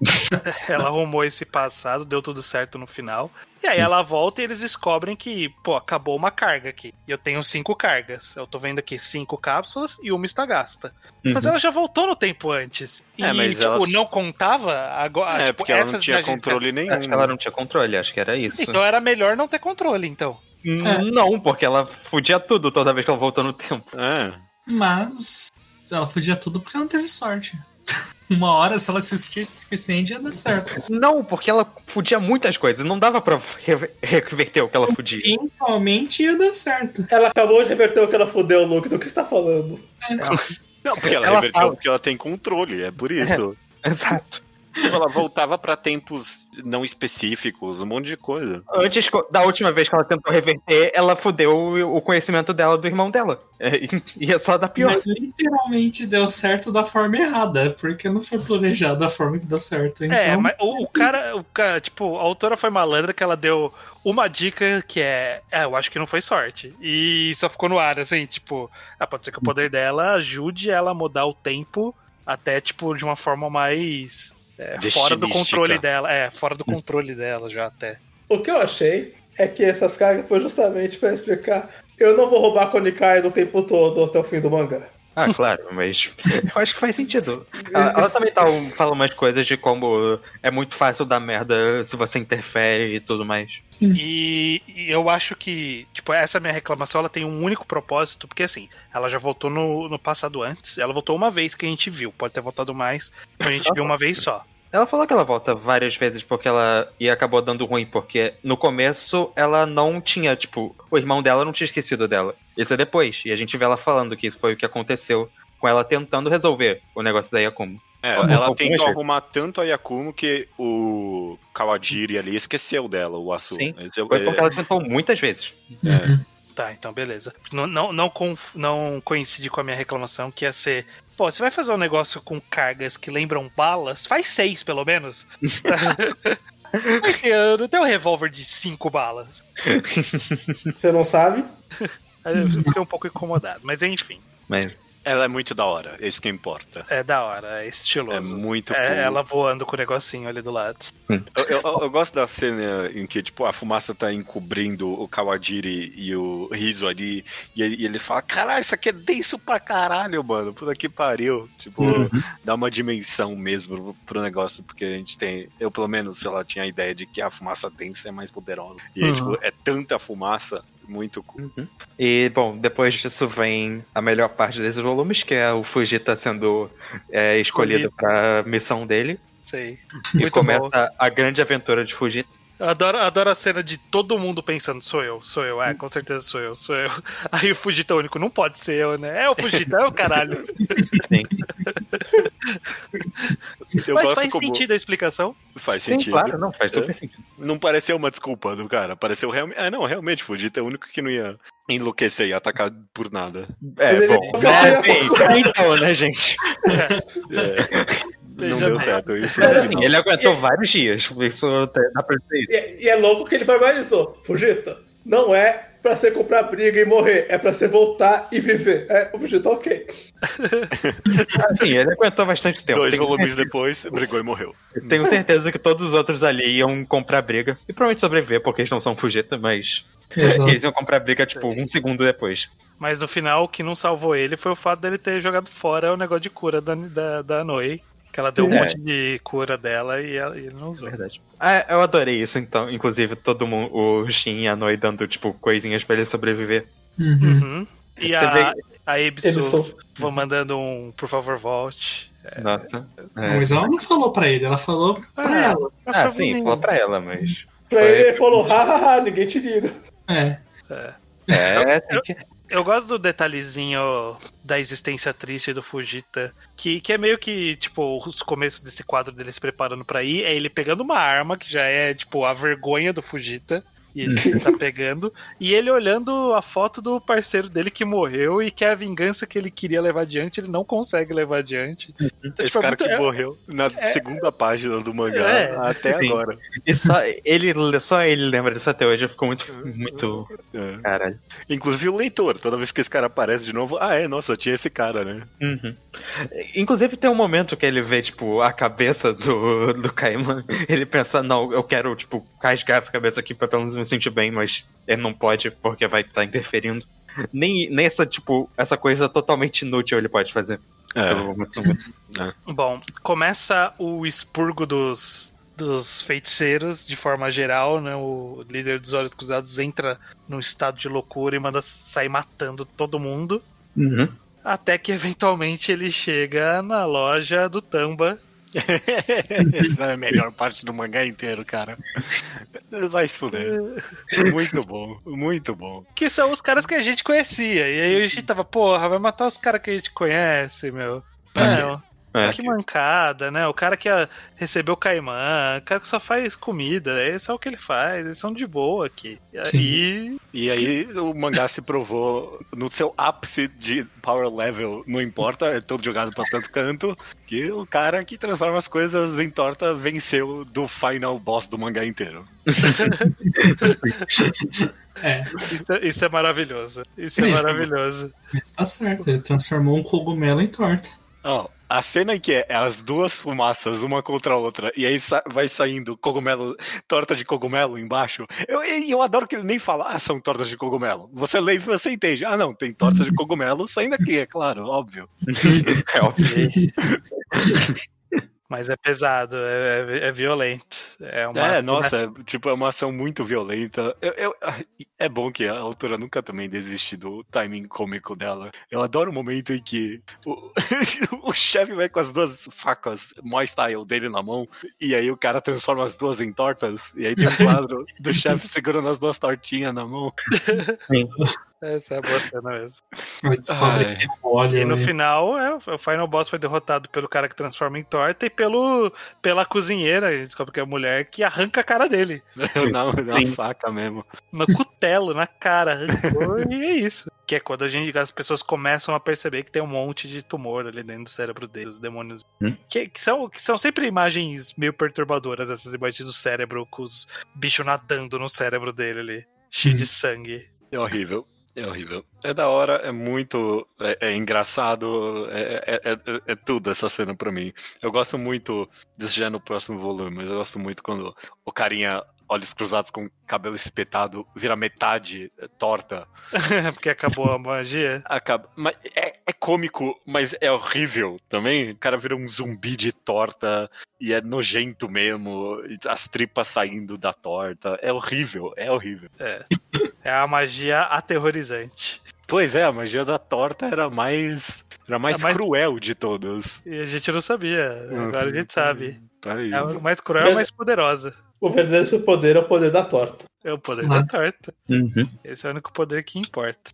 ela arrumou esse passado, deu tudo certo no final. E aí ela volta e eles descobrem que, pô, acabou uma carga aqui. E eu tenho cinco cargas. Eu tô vendo aqui cinco cápsulas e uma está gasta. Mas Uhum. ela já voltou no tempo antes. E, É, mas tipo, ela- não contava agora. É, tipo, porque ela não tinha viagens- controle nenhum. Acho que ela não tinha controle, acho que era isso. Então era melhor não ter controle, então. Hum, Não, porque ela fudia tudo toda vez que ela voltou no tempo. É. Mas ela fugia tudo porque ela não teve sorte. Uma hora, se ela assistisse o suficiente, ia dar certo. Não, porque ela fudia muitas coisas. Não dava pra re- reverter o que ela fudia. Eventualmente ia dar certo. Ela acabou de reverter o que ela fudeu, Luke, do que você tá falando. Não, porque ela, Ela reverteu fala- porque ela tem controle, é por isso. Exato. Tipo, ela voltava pra tempos não específicos, um monte de coisa. Antes da última vez que ela tentou reverter, ela fudeu o conhecimento dela do irmão dela. É, e- ia só dar pior. Mas literalmente deu certo da forma errada, porque não foi planejado da forma que deu certo. Então, É, mas o, o cara, o cara, tipo, a autora foi malandra que ela deu uma dica que é, é, eu acho que não foi sorte. E só ficou no ar, assim, tipo, ah, pode ser que o poder dela ajude ela a mudar o tempo até, tipo, de uma forma mais é, fora do controle dela. É, fora do controle dela já até. O que eu achei é que essas cargas foi justamente pra explicar. Eu não vou roubar com a Nikai o tempo todo até o fim do mangá. Ah, claro, mas eu acho que faz sentido. Ela, ela também tá, fala umas coisas de como é muito fácil dar merda se você interfere e tudo mais. E, e eu acho que, tipo, essa minha reclamação ela tem um único propósito, porque assim, ela já voltou no, no passado antes, ela voltou uma vez que a gente viu, pode ter voltado mais, a gente viu uma vez só. Ela falou que ela volta várias vezes porque ela. E acabou dando ruim, porque no começo ela não tinha, tipo, o irmão dela não tinha esquecido dela. Isso é depois. E a gente vê ela falando que isso foi o que aconteceu com ela tentando resolver o negócio da Yakumo. É, ela tentou arrumar tanto a Yakumo que o Kawajiri ali esqueceu dela, o Asu. Sim, eu- Foi é, porque ela tentou muitas vezes. Uhum. Tá, então beleza. Não, não, não, conf- não coincide com a minha reclamação, que ia ser. Pô, você vai fazer um negócio com cargas que lembram balas? Faz seis, pelo menos. Eu não tenho um revólver de cinco balas. Você não sabe? Eu fiquei um pouco incomodado, mas enfim. Mas Ela é muito da hora, é isso que importa. É da hora, é É estiloso. muito É, cool. ela voando com o negocinho ali do lado. Eu, eu- eu gosto da cena em que, tipo, a fumaça tá encobrindo o Kawajiri e o Rizo ali, e ele, e ele fala, caralho, isso aqui é denso pra caralho, mano, puta que pariu. Tipo, dá uma dimensão mesmo pro negócio, porque a gente tem, eu pelo menos, sei lá, tinha a ideia de que a fumaça densa é mais poderosa. E Uhum. tipo, é tanta fumaça, muito cool. E, bom, depois disso vem a melhor parte desses volumes, que é o Fujita sendo é, escolhido pra missão dele. Sei. E Muito começa bom. a grande aventura de Fujita. Eu adoro, adoro a cena de todo mundo pensando, sou eu, sou eu, é, com certeza sou eu, sou eu. Aí o Fujita é único, não pode ser eu, né? É o Fujita, é o caralho. Sim, Eu Mas gosto faz como- sentido a explicação. Faz Sim, sentido. claro, não, faz super sentido. Não pareceu uma desculpa do cara, pareceu realmente. É, não, realmente, Fujita é o único que não ia enlouquecer e atacar por nada. É, Mas bom, né, então, né, gente? Não deu certo isso. Mas no assim. Ele aguentou vários dias, isso até dá pra dizer isso. E, e é louco que ele verbalizou. Fujita, não é pra você comprar briga e morrer, é pra você voltar e viver. É, o Fujita, ok. Assim, ele aguentou bastante tempo. Dois Tenho volumes depois, brigou e morreu. Tenho certeza que todos os outros ali iam comprar briga. E provavelmente sobreviver, porque eles não são Fujita, mas. Exato. Eles iam comprar briga, tipo, um segundo depois. Mas no final, o que não salvou ele foi o fato dele ter jogado fora o negócio de cura da, da, da Noi. Que ela deu um É. monte de cura dela e, ela- e ele não usou. Verdade. Ah, eu adorei isso, então. Inclusive, todo mundo, o Shin e a Noi dando, tipo, coisinhas pra ele sobreviver. Uhum. Uhum. E Você a, a Ebisu Ebisu. vou mandando um por favor volte. Nossa. Não, É. Mas ela não falou pra ele, ela falou pra Ah. ela. Ah, sim, fala pra ela, mas. Pra ele, ele falou, hahaha, ninguém te liga. É. É, tem que. Eu gosto do detalhezinho da existência triste do Fujita, que, que é meio que, tipo, os começos desse quadro dele se preparando pra ir, é ele pegando uma arma, que já é, tipo, a vergonha do Fujita, e ele tá pegando, e ele olhando a foto do parceiro dele que morreu e que é a vingança que ele queria levar adiante, ele não consegue levar adiante. Então, Esse tipo, é cara muito- que é- morreu na é- segunda página do mangá É. até Sim. agora. E só ele, só ele lembra disso até hoje. Ficou muito. Muito. É. Caralho. Inclusive o leitor, toda vez que esse cara aparece de novo, ah é, nossa, tinha esse cara, né? Uhum. Inclusive tem um momento que ele vê, tipo, a cabeça do, do Kaiman. Ele pensa, não, eu quero, tipo, rasgar essa cabeça aqui pra pelo menos me sentir bem, mas ele não pode porque vai estar interferindo. Nem, nem essa, tipo, essa coisa totalmente inútil ele pode fazer. É. pelo Matsumi. Bom, começa o expurgo dos, dos feiticeiros de forma geral, né? O líder dos Olhos Cruzados entra num estado de loucura e manda sair matando todo mundo. Uhum. Até que eventualmente ele chega na loja do Tamba. Essa é a melhor parte do mangá inteiro, cara. Vai se fuder. Muito bom, muito bom. Que são os caras que a gente conhecia. E aí a gente tava, porra, vai matar os caras que a gente conhece, meu. Meu, É. que mancada, né? O cara que recebeu o Caimã, o cara que só faz comida, esse é o que ele faz, eles são de boa aqui. E aí. E aí o mangá se provou no seu ápice de power level, não importa, é todo jogado pra tanto canto, que o cara que transforma as coisas em torta venceu do final boss do mangá inteiro. É, Isso, é- isso é maravilhoso. Isso é maravilhoso. mas tá certo, ele transformou um cogumelo em torta. Ó, a cena em que é, é as duas fumaças, uma contra a outra, e aí sa- vai saindo cogumelo, torta de cogumelo embaixo. Eu, e eu adoro que ele nem fala, ah, são tortas de cogumelo. Você lê e você entende. Ah, não, tem torta de cogumelo saindo aqui, é claro, óbvio. É óbvio. Mas é pesado, é, é- é violento. É, uma, é, nossa, é, tipo, é uma ação muito violenta. Eu, eu- é bom que a autora nunca também desiste do timing cômico dela. Eu adoro o momento em que o, o chefe vai com as duas facas Moi Style dele na mão, e aí o cara transforma as duas em tortas, e aí tem um quadro do chefe segurando as duas tortinhas na mão. Essa é a boa cena mesmo. Ai. que é. E no e- final, é, o Final Boss foi derrotado pelo cara que transforma em torta e pelo, pela cozinheira, a gente descobre que é a mulher, que arranca a cara dele. na, na faca mesmo. No cutelo, na cara, arrancou e é isso. Que é quando a gente, as pessoas começam a perceber que tem um monte de tumor ali dentro do cérebro deles, os demônios. Hum. Que, que são, que são sempre imagens meio perturbadoras, essas imagens do cérebro, com os bichos nadando no cérebro dele ali, cheio de sangue. É horrível. É horrível. É da hora, é muito. É, é engraçado, é, é, é- é tudo essa cena pra mim. Eu gosto muito, desse já no próximo volume, mas eu gosto muito quando o carinha, olhos cruzados com cabelo espetado, vira metade é, torta. Porque acabou a magia. Acaba. Mas é, é cômico, mas é horrível também. O cara vira um zumbi de torta e é nojento mesmo, as tripas saindo da torta. É horrível, é horrível. É. É a magia aterrorizante. Pois é, a magia da torta era mais. Era mais, É mais- cruel de todos. E a gente não sabia. Agora a gente sabe. É É mais cruel mais poderosa. O verdadeiro seu poder é o poder da torta. É o poder Ah. da torta. Uhum. Esse é o único poder que importa.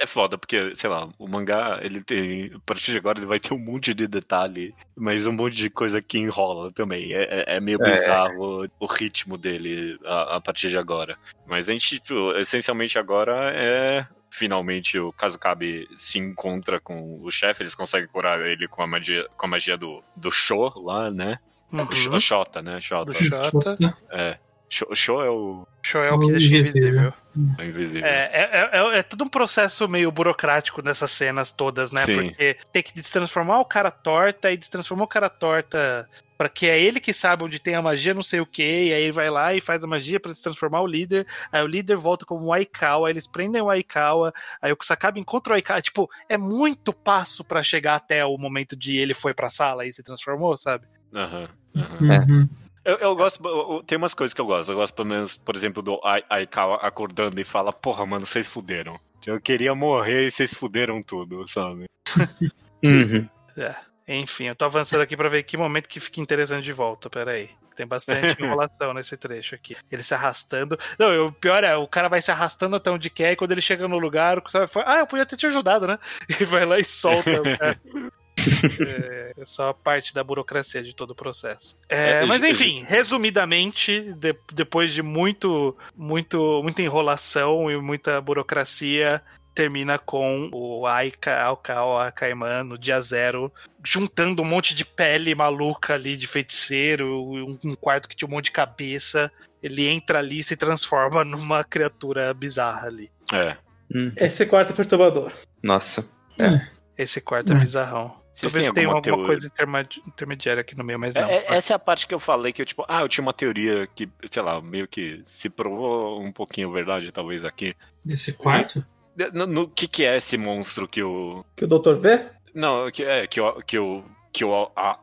É foda, porque, sei lá, o mangá, ele tem. A partir de agora ele vai ter um monte de detalhe, mas um monte de coisa que enrola também. É, é- é meio É. bizarro o ritmo dele a, a partir de agora. Mas a gente, tipo, essencialmente agora é. Finalmente o Kazukabe se encontra com o chefe, eles conseguem curar ele com a magia, com a magia do, do Sho lá, né? Uhum. O Shota, né? Shota. Do Shota. É. Sho, Sho é o, Show é o que deixa Invisível. invisível. é invisível. É, é, é, é tudo um processo meio burocrático nessas cenas todas, né? Sim. Porque tem que destransformar o cara torta e destransformar o cara torta pra que é ele que sabe onde tem a magia, não sei o que, e aí ele vai lá e faz a magia pra destransformar o líder, aí o líder volta como um Aikawa, eles prendem o Aikawa, aí o Kusakabe encontra o Aikawa, tipo, é muito passo pra chegar até o momento de ele foi pra sala e se transformou, sabe? Aham, aham. Uhum. Eu, eu gosto, eu- tem umas coisas que eu gosto. Eu gosto, pelo menos, por exemplo, do Ai- Aikawa acordando e fala, porra, mano, vocês fuderam. Eu queria morrer e vocês fuderam tudo, sabe? Uhum. É. Enfim, eu tô avançando aqui pra ver que momento que fica interessante de volta. Pera aí. Tem bastante enrolação nesse trecho aqui. Ele se arrastando. Não, o pior é, o cara vai se arrastando até onde quer e quando ele chega no lugar, o cara fala, ah, eu podia ter te ajudado, né? E vai lá e solta o cara. É, é só parte da burocracia de todo o processo. É, É, mas enfim, resumidamente, de- depois de muito, muito, muita enrolação e muita burocracia, termina com o Aika, Alcal, Akaiman no dia zero, juntando um monte de pele maluca ali de feiticeiro, um, um quarto que tinha um monte de cabeça. Ele entra ali e se transforma numa criatura bizarra ali. É. Hum. Esse quarto é perturbador. Nossa. Esse quarto é Hum. bizarrão. Vocês Talvez tenha alguma alguma teoria? coisa intermedi- intermediária aqui no meio, mas não. É- é- essa é a parte que eu falei que eu, tipo, ah, eu tinha uma teoria que, sei lá, meio que se provou um pouquinho verdade, talvez aqui. Desse quarto? No, no que que é esse monstro que o. Que o doutor vê? Não, que é, que o. Que o que o a-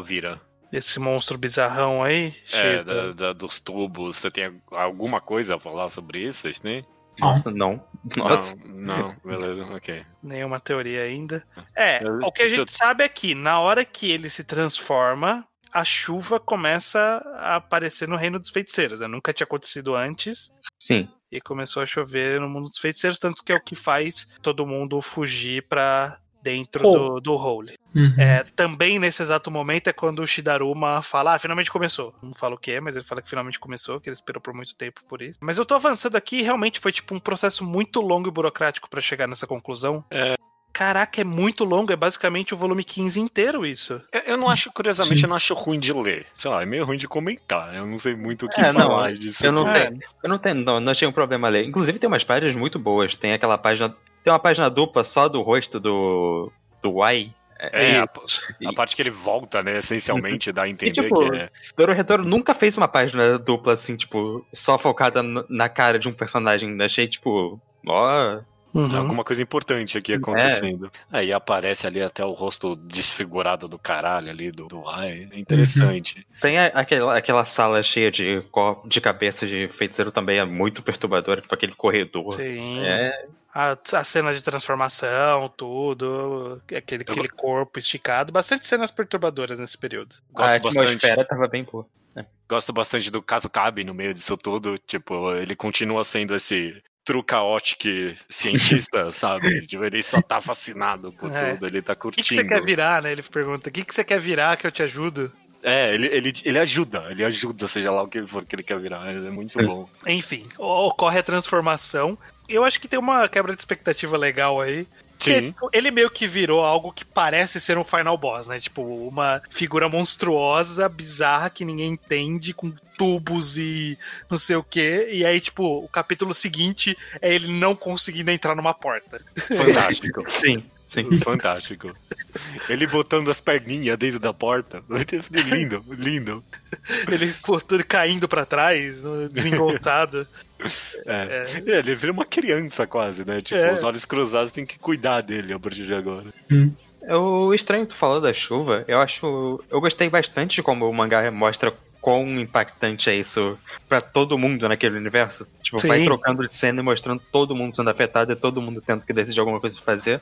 vira. Esse monstro bizarrão aí, É, cheio da- da- dos tubos. Você tem alguma coisa a falar sobre isso, têm? Nossa, não. Nossa. Não, não, beleza, ok. nenhuma teoria ainda. É, Eu- o que a eu- gente sabe é que na hora que ele se transforma, a chuva começa a aparecer no reino dos feiticeiros. Né? Nunca tinha acontecido antes. Sim. E começou a chover no mundo dos feiticeiros, tanto que é o que faz todo mundo fugir pra dentro Hole. do, do hole. Uhum. É, também nesse exato momento é quando o Shidaruma fala, ah, finalmente começou. Não fala o que é, mas ele fala que finalmente começou, que ele esperou por muito tempo por isso. Mas eu tô avançando aqui e realmente foi tipo um processo muito longo e burocrático pra chegar nessa conclusão. É. Caraca, é muito longo, é basicamente o volume 15 inteiro isso. Eu, eu não acho, curiosamente, Sim. eu não acho ruim de ler. Sei lá, é meio ruim de comentar. Eu não sei muito o que É, não, falar disso. Eu não tenho. Eu não tenho. Não, não achei um problema ler. Inclusive tem umas páginas muito boas. Tem aquela página. Tem uma página dupla só do rosto do. do Y. É, a, E- a parte que ele volta, né, essencialmente, dá a entender tipo, que é. Doro Retorno nunca fez uma página dupla assim, tipo, só focada na cara de um personagem. Achei, tipo, ó. Uhum. Alguma coisa importante aqui acontecendo. Aí aparece ali até o rosto desfigurado do caralho ali do, do Ai. É interessante. Tem a- aquela, aquela sala cheia de, de cabeça de feiticeiro também, é muito perturbadora, tipo aquele corredor. Sim. É, A, a cena de transformação, tudo, aquele, aquele corpo esticado, bastante cenas perturbadoras nesse período. Gosto a bastante. atmosfera tava bem boa. Gosto bastante do caso Cabe no meio disso tudo. Tipo, ele continua sendo esse true chaotic cientista, sabe? Tipo, ele só tá fascinado por É. tudo, ele tá O que, curtindo. que você quer virar, né? Ele pergunta, o que, que você quer virar que eu te ajudo? É, ele, ele, ele ajuda, ele ajuda, seja lá o que for que ele quer virar. É muito Sim. bom. Enfim, ocorre a transformação. Eu acho que tem uma quebra de expectativa legal aí. Sim. Porque ele meio que virou algo que parece ser um final boss, né? Tipo, uma figura monstruosa, bizarra, que ninguém entende, com tubos e não sei o quê. E aí, tipo, o capítulo seguinte é ele não conseguindo entrar numa porta. Fantástico. Sim, sim. Fantástico. Ele botando as perninhas dentro da porta. Lindo, lindo. Ele botando, caindo pra trás, desengolçado. É. Ele vira uma criança quase, né? Tipo, É. os olhos cruzados tem que cuidar dele a partir de agora. É o estranho que tu falou da chuva, eu acho. Eu gostei bastante de como o mangá mostra quão impactante é isso pra todo mundo naquele universo. Tipo, Sim. vai trocando de cena e mostrando todo mundo sendo afetado e todo mundo tendo que decidir alguma coisa pra fazer.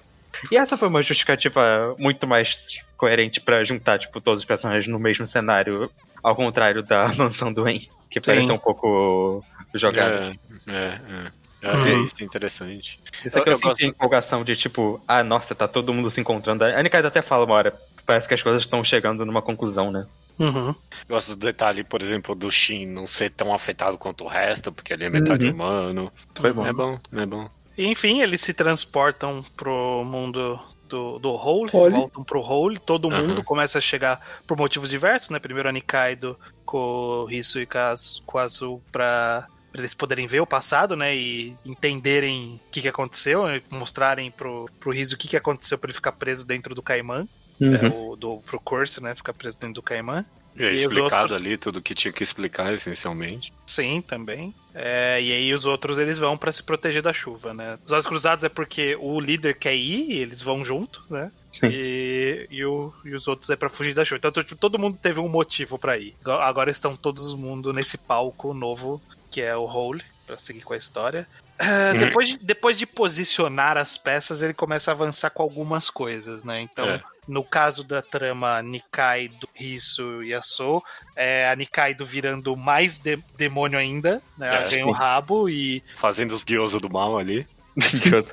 E essa foi uma justificativa muito mais coerente pra juntar, tipo, todos os personagens no mesmo cenário, ao contrário da mansão do En, que parece um pouco jogada. É, é, é. É, Uhum. isso é interessante. Isso aqui eu, eu senti gosto- a empolgação de tipo, ah, nossa, tá todo mundo se encontrando. A Anikaido até fala uma hora, parece que as coisas estão chegando numa conclusão, né? Uhum. Gosto do detalhe, por exemplo, do Shin não ser tão afetado quanto o resto, porque ele é metade Uhum. humano. Foi bom. É bom, é bom. Enfim, eles se transportam pro mundo do, do Hole, Hole. voltam pro Hole, todo Aham. mundo começa a chegar por motivos diversos, né? Primeiro a Nikaido com o Risu e com o Azul pra, pra eles poderem ver o passado, né? E entenderem o que, que aconteceu, né, mostrarem pro, pro Risu o que, que aconteceu pra ele ficar preso dentro do Caimã, é, o, do, pro Curse, né? Ficar preso dentro do Caimã. E é E os explicado outros- ali tudo que tinha que explicar, essencialmente. Sim, também. É, e aí os outros eles vão pra se proteger da chuva, né? Os olhos cruzados é porque o líder quer ir e eles vão junto, né? Sim. E, e, o- e os outros é pra fugir da chuva. Então tipo, todo mundo teve um motivo pra ir. Agora- estão todo mundo nesse palco novo que é o Hole, pra seguir com a história. Ah, depois, de, depois de posicionar as peças, ele começa a avançar com algumas coisas, né? Então, É. no caso da trama Nikaido, Riso e Yasuo, é a Nikaido virando mais de- demônio ainda, né? Ela É, ganha o sim. rabo e Fazendo os guiosos do mal ali.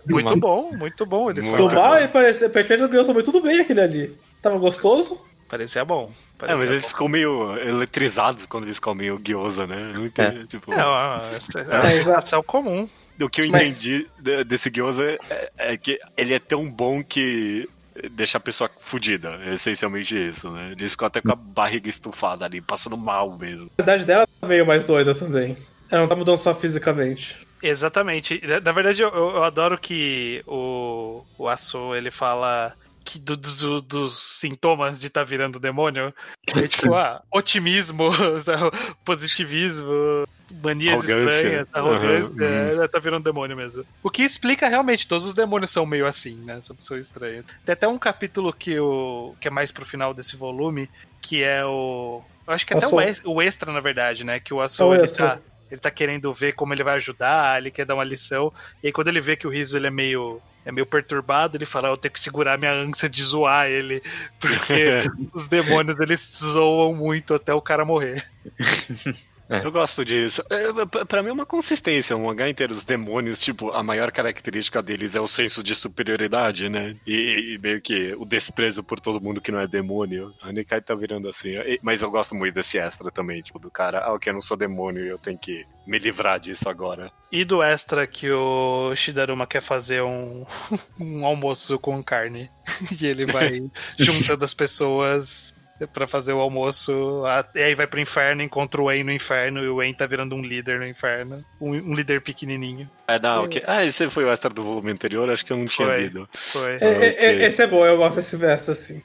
muito bom, muito bom. Eles Muito Do mal, parecia perfeito do Grilson, mas tudo bem aquele ali. Tava gostoso? Parecia bom. É, Parecia mas eles bom. ficam meio eletrizados quando eles comem o gyoza, né? Não entendi, tipo, Não, essa é uma É, sensação comum. O que eu Mas- entendi de- desse gyoza é, é que ele é tão bom que deixa a pessoa fudida. É essencialmente isso, né? Eles ficam até com a barriga estufada ali, passando mal mesmo. A idade dela tá meio mais doida também. Ela não tá mudando só fisicamente. Exatamente. Na- verdade, eu, eu adoro que o, o Aço, ele fala que do- do- dos sintomas de estar virando demônio. É tipo, ah, otimismo, positivismo, manias estranhas, arrogância, Uhum, é, tá virando demônio mesmo. O que explica realmente, todos os demônios são meio assim, né? São pessoas estranhas. Tem até um capítulo que, o, que é mais pro final desse volume, que é o... Eu acho que até o, Aço. ex- o extra, na verdade, né? Que o É Aço, o ele extra. tá... Ele tá querendo ver como ele vai ajudar, ele quer dar uma lição. E aí quando ele vê que o Riso ele é meio é meio perturbado, ele fala, eu tenho que segurar minha ânsia de zoar ele, porque os demônios eles zoam muito até o cara morrer. Eu gosto disso. É, pra- pra mim é uma consistência. Um mangá inteiro, os demônios, tipo, a maior característica deles é o senso de superioridade, né? E, e meio que o desprezo por todo mundo que não é demônio. A Nikai tá virando assim. E- Mas eu gosto muito desse extra também, tipo, do cara, ah, ok, eu não sou demônio e eu tenho que me livrar disso agora. E do extra que o Shidaruma quer fazer um, um almoço com carne. E ele vai juntando as pessoas pra fazer o almoço. E aí vai pro inferno, encontra o Wayne no inferno. E o Wayne tá virando um líder no inferno. Um, um líder pequenininho. É, não, ok. Ah, esse foi o extra do volume anterior, acho que eu não tinha Foi. lido. Foi. É, é, é, esse é bom, eu gosto desse verso assim.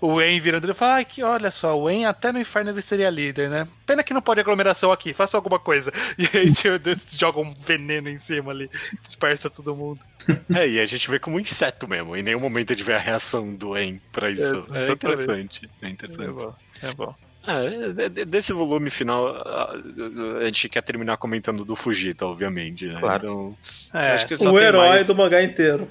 O Wayne virando e fala: ah, que olha só, o Wayne até no inferno ele seria líder, né? Pena que não pode aglomeração aqui, faça alguma coisa. E aí tipo, eles jogam um veneno em cima ali, dispersa todo mundo. É, e a gente vê como um inseto mesmo. Em nenhum momento a gente vê a reação do En pra isso. É, isso é é interessante. É É interessante. bom, é bom. É, de- de- desse volume final, a, gente quer terminar comentando do Fujita, obviamente. Né? Claro. Então, É, acho que só O herói mais- do mangá inteiro.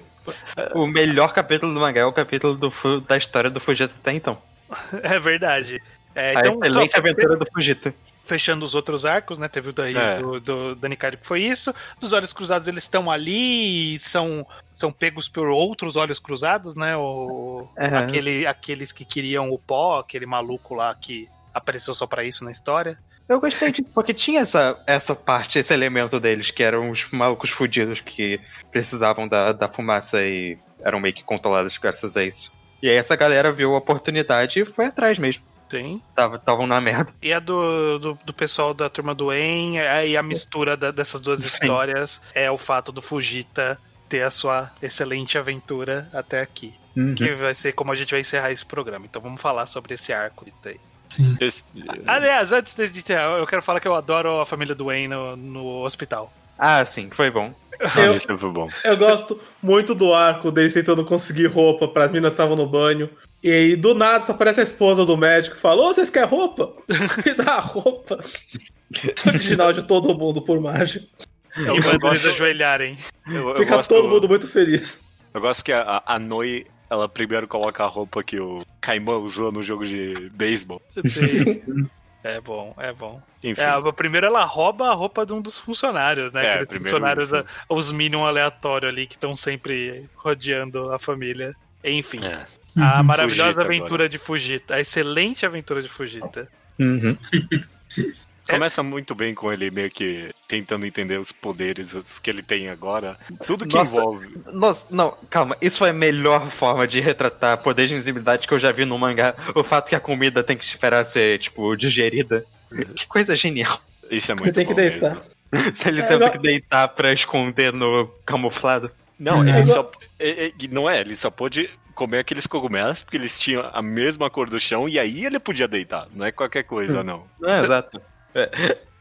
O melhor capítulo do mangá é o capítulo do, da história do Fujita até então. é verdade. É, a então, excelente só- aventura do Fujita. Fechando os outros arcos, né? Teve o da Riz É. do, do Danikari que foi isso. Dos olhos cruzados, eles estão ali e são, são pegos por outros olhos cruzados, né? O, É. aquele, aqueles que queriam o pó, aquele maluco lá que apareceu só pra isso na história. Eu gostei disso, porque tinha essa, essa parte, esse elemento deles, que eram os malucos fudidos que precisavam da, da fumaça e eram meio que controlados graças a isso. E aí essa galera viu a oportunidade e foi atrás mesmo. Sim. Estavam na merda. E a do, do, do pessoal da turma do En, aí a mistura da- dessas duas Sim. histórias é o fato do Fujita ter a sua excelente aventura até aqui. Que vai ser como a gente vai encerrar esse programa. Então vamos falar sobre esse arco aí. Sim. Aliás, antes de encerrar, eu quero falar que eu adoro a família do Wayne no, no hospital. Ah, sim, foi bom. Eu, Esse foi bom. eu gosto muito do arco deles tentando conseguir roupa para as minas que estavam no banho. E aí, do nada, só aparece a esposa do médico e fala: Ô, vocês querem roupa? Me dá a roupa. Original de todo mundo por mágica. e manda eles gosto- ajoelharem. Eu, eu Fica gosto, todo mundo muito feliz. Eu gosto que a, a Noi, ela primeiro coloca a roupa que o Caimã usou no jogo de beisebol. Sim. É bom, é bom. Enfim. É, a- primeiro ela rouba a roupa de um dos funcionários, né? É, Aqueles primeiro funcionários, os Minion aleatórios ali que estão sempre rodeando a família. Enfim, É. a Uhum. maravilhosa Fujita aventura de Fujita, a excelente aventura de Fujita. Uhum. Começa muito bem com ele meio que tentando entender os poderes que ele tem agora. Tudo que Nossa. envolve. Nossa, não, calma. Isso foi a melhor forma de retratar poder de invisibilidade que eu já vi no mangá. O fato que a comida tem que esperar ser, tipo, digerida. Que coisa genial. Isso é muito Você tem que deitar. Se ele É, tenta não- que deitar pra esconder no camuflado. Não, Uhum. ele só. é- é- não é, ele só pôde comer aqueles cogumelos porque eles tinham a mesma cor do chão e aí ele podia deitar. Não é qualquer coisa, não. É, exato.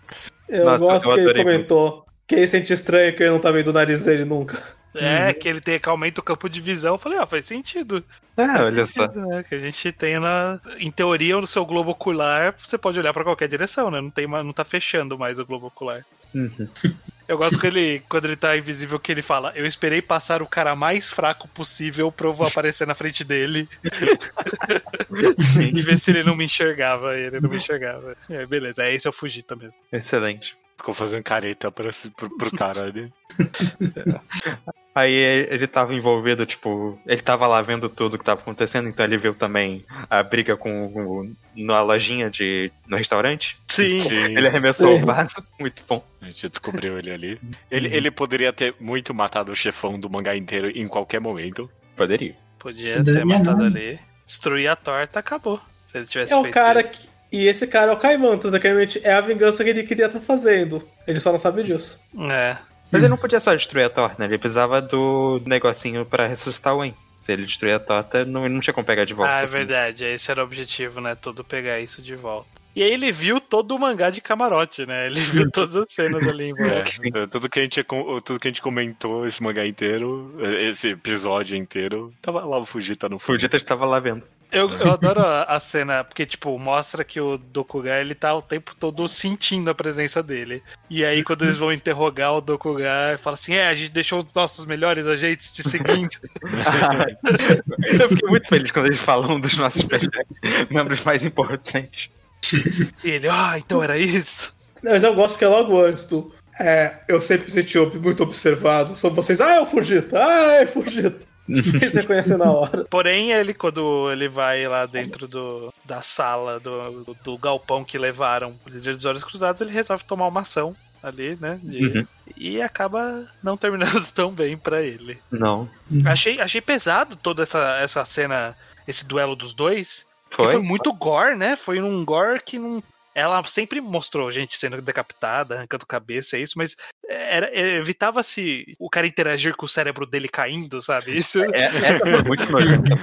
Eu Nossa, gosto eu que ele comentou que ele sente estranho que ele não tá vendo o nariz dele nunca. É, que ele tem que aumenta o campo de visão. Eu falei, ó, faz sentido. É, Faz olha só. sentido, né? Que a gente tem na. Em teoria, no seu globo ocular, você pode olhar pra qualquer direção, né? Não, tem, não tá fechando mais o globo ocular. Uhum. Eu gosto quando ele, quando ele tá invisível que ele fala: Eu esperei passar o cara mais fraco possível pra eu aparecer na frente dele. e ver se ele não me enxergava. E ele não me enxergava. É, beleza, é esse é o Fujita mesmo. Excelente. Ficou fazendo careta pra, pro, pro cara ali. Aí ele tava envolvido, tipo, ele tava lá vendo tudo que tava acontecendo, então ele viu também a briga com, com na lojinha de no restaurante. Sim. Sim. Ele arremessou o vaso, muito bom. A gente descobriu ele ali. Ele, ele poderia ter muito matado o chefão do mangá inteiro em qualquer momento. Poderia. Podia ter matado ali. Destruir a torta, acabou. Se ele tivesse É o cara que. E esse cara é o Kaiman, tecnicamente é a vingança que ele queria estar fazendo. Ele só não sabe disso. É. Mas ele não podia só destruir a torta, né? Ele precisava do negocinho pra ressuscitar o Wayne. Se ele destruir a torta, não, não tinha como pegar de volta. Ah, é verdade. Esse era o objetivo, né? Todo pegar isso de volta. E aí ele viu todo o mangá de camarote, né? Ele viu todas as cenas ali em volta. É, tudo, que a gente, tudo que a gente comentou, esse mangá inteiro, esse episódio inteiro, tava lá o Fujita no. Fujita estava lá vendo. Eu, eu adoro a, a cena, porque, tipo, mostra que o Dokuga, ele tá o tempo todo sentindo a presença dele. E aí, quando eles vão interrogar o Dokuga, fala assim, é, a gente deixou os nossos melhores agentes te seguindo. Eu fiquei muito feliz quando eles falam dos nossos membros mais importantes. e ele, ah, então era isso? Mas eu gosto que é logo antes do. É, eu sempre me senti muito observado. São vocês, ah, é o Fujita, ah, é o Fujita. Eles reconhecem na hora. Porém, ele, quando ele vai lá dentro do, da sala, do, do, do galpão que levaram o líder dos olhos cruzados, ele resolve tomar uma ação ali, né? de- Uhum. E acaba não terminando tão bem pra ele. Não. Achei, achei pesado toda essa, essa cena, esse duelo dos dois. que Foi? foi muito gore, né? Foi um gore que não. Ela sempre mostrou gente sendo decapitada, arrancando cabeça, é isso, mas era, evitava-se o cara interagir com o cérebro dele caindo, sabe? Isso É, essa foi muito nojenta.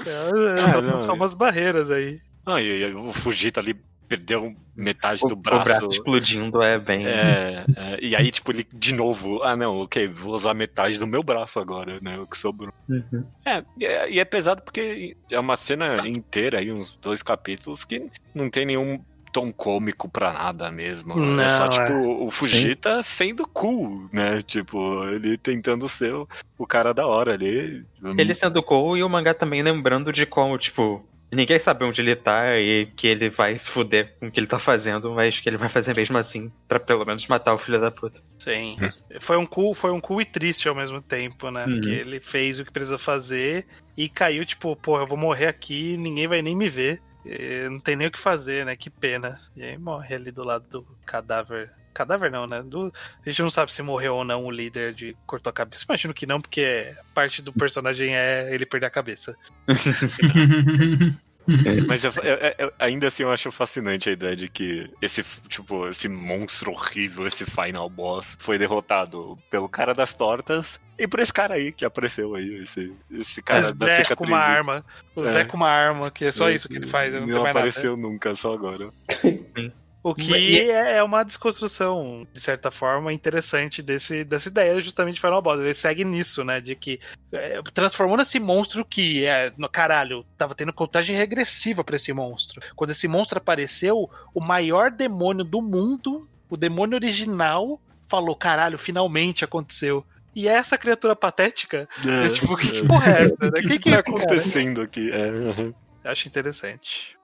é, Ah, tá não, só é. umas barreiras aí. Ah, e, e o Fujita ali perdeu metade O, do o braço. braço explodindo é bem. É, é, e aí, tipo, ele de novo, ah não, ok, vou usar metade do meu braço agora, né? O que sobrou. Uhum. É, e é, é pesado porque é uma cena inteira aí, uns dois capítulos, que não tem nenhum tom cômico pra nada mesmo. Não, é só, é. tipo, o Fujita sendo cool, né? Tipo, ele tentando ser o, o cara da hora ali. Ele sendo cool e o mangá também lembrando de como, tipo, ninguém sabe onde ele tá e que ele vai se fuder com o que ele tá fazendo, mas que ele vai fazer mesmo assim, pra pelo menos matar o filho da puta. Sim. Foi um cool, foi um cool e triste ao mesmo tempo, né? Uhum. Porque ele fez o que precisou fazer e caiu, tipo, porra, eu vou morrer aqui, ninguém vai nem me ver. E não tem nem o que fazer, né? Que pena. E aí morre ali do lado do cadáver. Cadáver não, né? Do... A gente não sabe se morreu ou não o líder de cortou a cabeça. Imagino que não, porque parte do personagem é ele perder a cabeça. Mas eu- eu- eu- ainda assim eu acho fascinante a ideia de que esse, tipo, esse monstro horrível, esse final boss, foi derrotado pelo cara das tortas e por esse cara aí que apareceu aí, esse, esse cara Esse da Zé cicatriz. com uma arma. O É. Zé com uma arma, que é só isso que ele faz, ele não, tem mais nada. apareceu nunca, só agora. O que é uma desconstrução, de certa forma, interessante desse, dessa ideia justamente de Final Boss. Ele segue nisso, né? De que é, transformou nesse monstro que é. No, caralho, tava tendo contagem regressiva pra esse monstro. Quando esse monstro apareceu, o maior demônio do mundo, o demônio original, falou: caralho, finalmente aconteceu. E essa criatura patética, é, tipo, que, que porra é essa? Né? O que, Que, que tá é esse cara? acontecendo aqui? É, uhum. Acho interessante.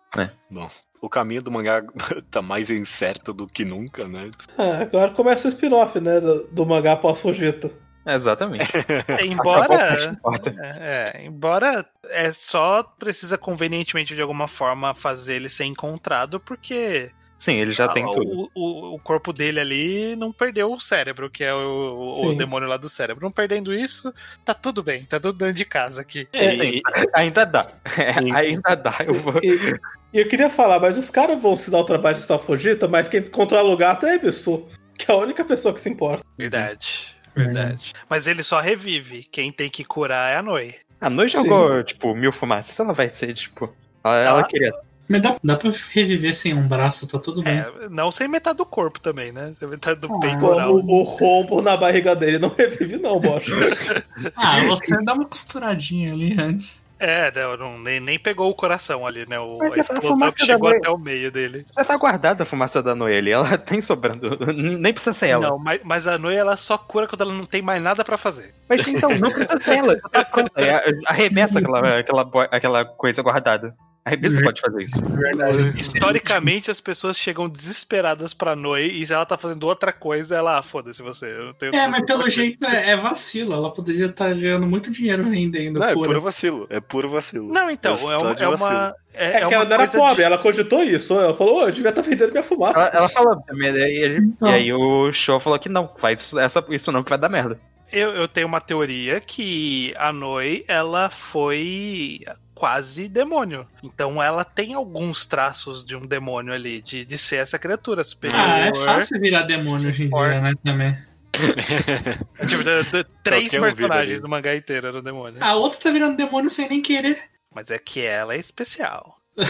O caminho do mangá tá mais incerto do que nunca, né? Ah, agora começa o spin-off, né? Do, do mangá pós-Fujita. Exatamente. É, embora. É, é, embora é só precisa convenientemente de alguma forma fazer ele ser encontrado, porque Sim, ele já tem a- tudo. o, o, o corpo dele ali não perdeu o cérebro, que é o, o demônio lá do cérebro. Não perdendo isso, tá tudo bem, tá tudo dentro de casa aqui. É, E- Ainda dá. É, ainda dá. Eu vou... E, eu queria falar, mas os caras vão se dar o trabalho de estar Fujita, mas quem controla o gato é a Ebisu, que é a única pessoa que se importa. Verdade, verdade. Mas ele só revive. Quem tem que curar é a Noi. A noite jogou, tipo, mil fumaças. Ela vai ser, tipo. Ela, ela Ela- queria. Mas dá, dá pra reviver sem um braço, tá tudo bem. É, não sem metade do corpo também, né? Sem metade do Ah, peitoral. o, o rombo na barriga dele não revive, não, bocha. Ah, você dá uma costuradinha ali antes. É, não, não- nem, nem pegou o coração ali, né? O, Mas a a explosão fumaça que chegou até o meio dele. Já tá guardada a fumaça da Noelle, ela tem sobrando. Nem precisa ser ela. Não, mas, mas a Noe ela só cura quando ela não tem mais nada pra fazer. Mas então, não precisa ser ela. já Tá pronta. É, Arremessa aquela, aquela, aquela coisa guardada. Arremessa Uhum. pode fazer isso. Historicamente, as pessoas chegam desesperadas pra Noe e se ela tá fazendo outra coisa, ela, ah, foda-se você. Eu não tenho É, mas pelo jeito é, é vacilo. Ela poderia estar ganhando muito dinheiro vendendo Não, é puro vacilo. É puro vacilo. Não, então, é, um- é uma. É, É, é que uma ela não era pobre, de- ela cogitou isso. Ela falou, ô, eu devia estar vendendo minha fumaça. Ela, ela falou também, né, e, ele- Então. e aí o show falou que não, faz essa, isso não que vai dar merda. Eu, eu tenho uma teoria que a Noi, ela foi quase demônio. Então ela tem alguns traços de um demônio ali, de, de ser essa criatura superior. Ah, é fácil virar demônio hoje em dia, né? Também. Tipo, de- de- três um personagens ali. do mangá inteiro eram demônio. A outra tá virando demônio sem nem querer. Mas é que ela é especial.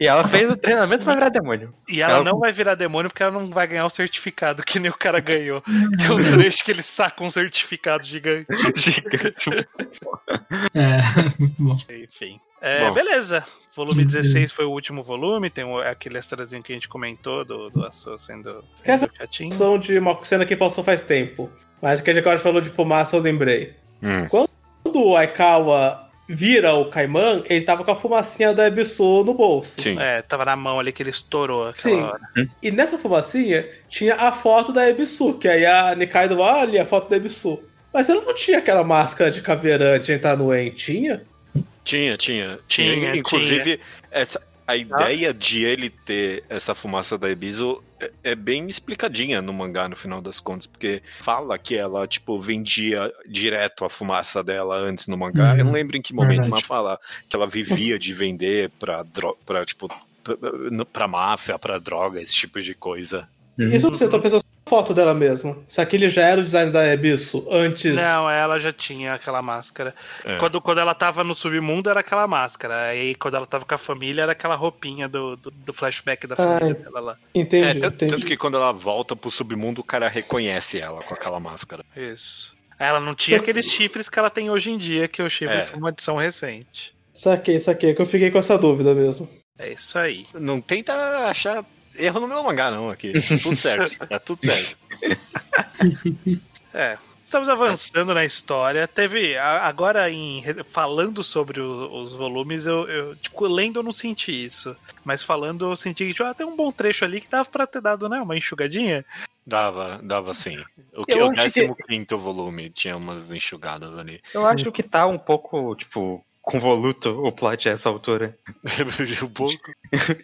E ela fez o treinamento pra virar demônio. E ela Ela- não vai virar demônio porque ela não vai ganhar o certificado que nem o cara ganhou. Tem um trecho que ele saca um certificado gigante. Gigante. É, muito bom. Enfim. É, Bom. beleza. Volume 16 foi o último volume. Tem aquele extrazinho que a gente comentou do, do Aço sendo, sendo chatinho. São de uma cena que passou faz tempo. Mas que a gente agora falou de fumaça, eu lembrei. Hum. Quando o Aikawa vira o Kaiman, ele tava com a fumacinha da Ebisu no bolso. Sim. É, tava na mão ali que ele estourou aquela Sim. hora. E nessa fumacinha tinha a foto da Ebisu, que aí a Nikaido, olha a foto da Ebisu. Mas ela não tinha aquela máscara de caveira de entrar no En, tinha? Tinha, tinha, Tinha, tinha. Inclusive, Essa, a ideia de ele ter essa fumaça da Ebisu é, é bem explicadinha no mangá, no final das contas, porque fala que ela, tipo, vendia direto a fumaça dela antes no mangá. Uhum. Eu não lembro em que momento, Verdade. mas fala que ela vivia de vender pra, pra tipo, pra máfia, pra droga, esse tipo de coisa. Isso você tá pensando foto dela mesmo. Se aquele já era o design da Ebisu antes. Não, ela já tinha aquela máscara. É. Quando, quando ela tava no submundo era aquela máscara. Aí quando ela tava com a família era aquela roupinha do, do, do flashback da Ah, família dela lá. É, Entendi, tanto, entendi. tanto que quando ela volta pro submundo, o cara reconhece ela com aquela máscara. Isso. Ela não tinha aqueles chifres que ela tem hoje em dia, que o chifre É. foi uma edição recente. Saquei, saquei, que eu fiquei com essa dúvida mesmo. É isso aí. Não tenta achar erro no meu mangá, não, aqui. Tudo certo. Tá tudo certo. É. Estamos avançando na história. Teve. Agora, em, falando sobre o- os volumes, eu, eu, Tipo, lendo eu não senti isso. Mas falando, eu senti que tipo, ah, tem um bom trecho ali que dava pra ter dado, né? Uma enxugadinha. Dava, dava sim. O, que, o acho que- 15 volume tinha umas enxugadas ali. Eu acho que tá um pouco, tipo, convoluto o plot a essa altura. um pouco.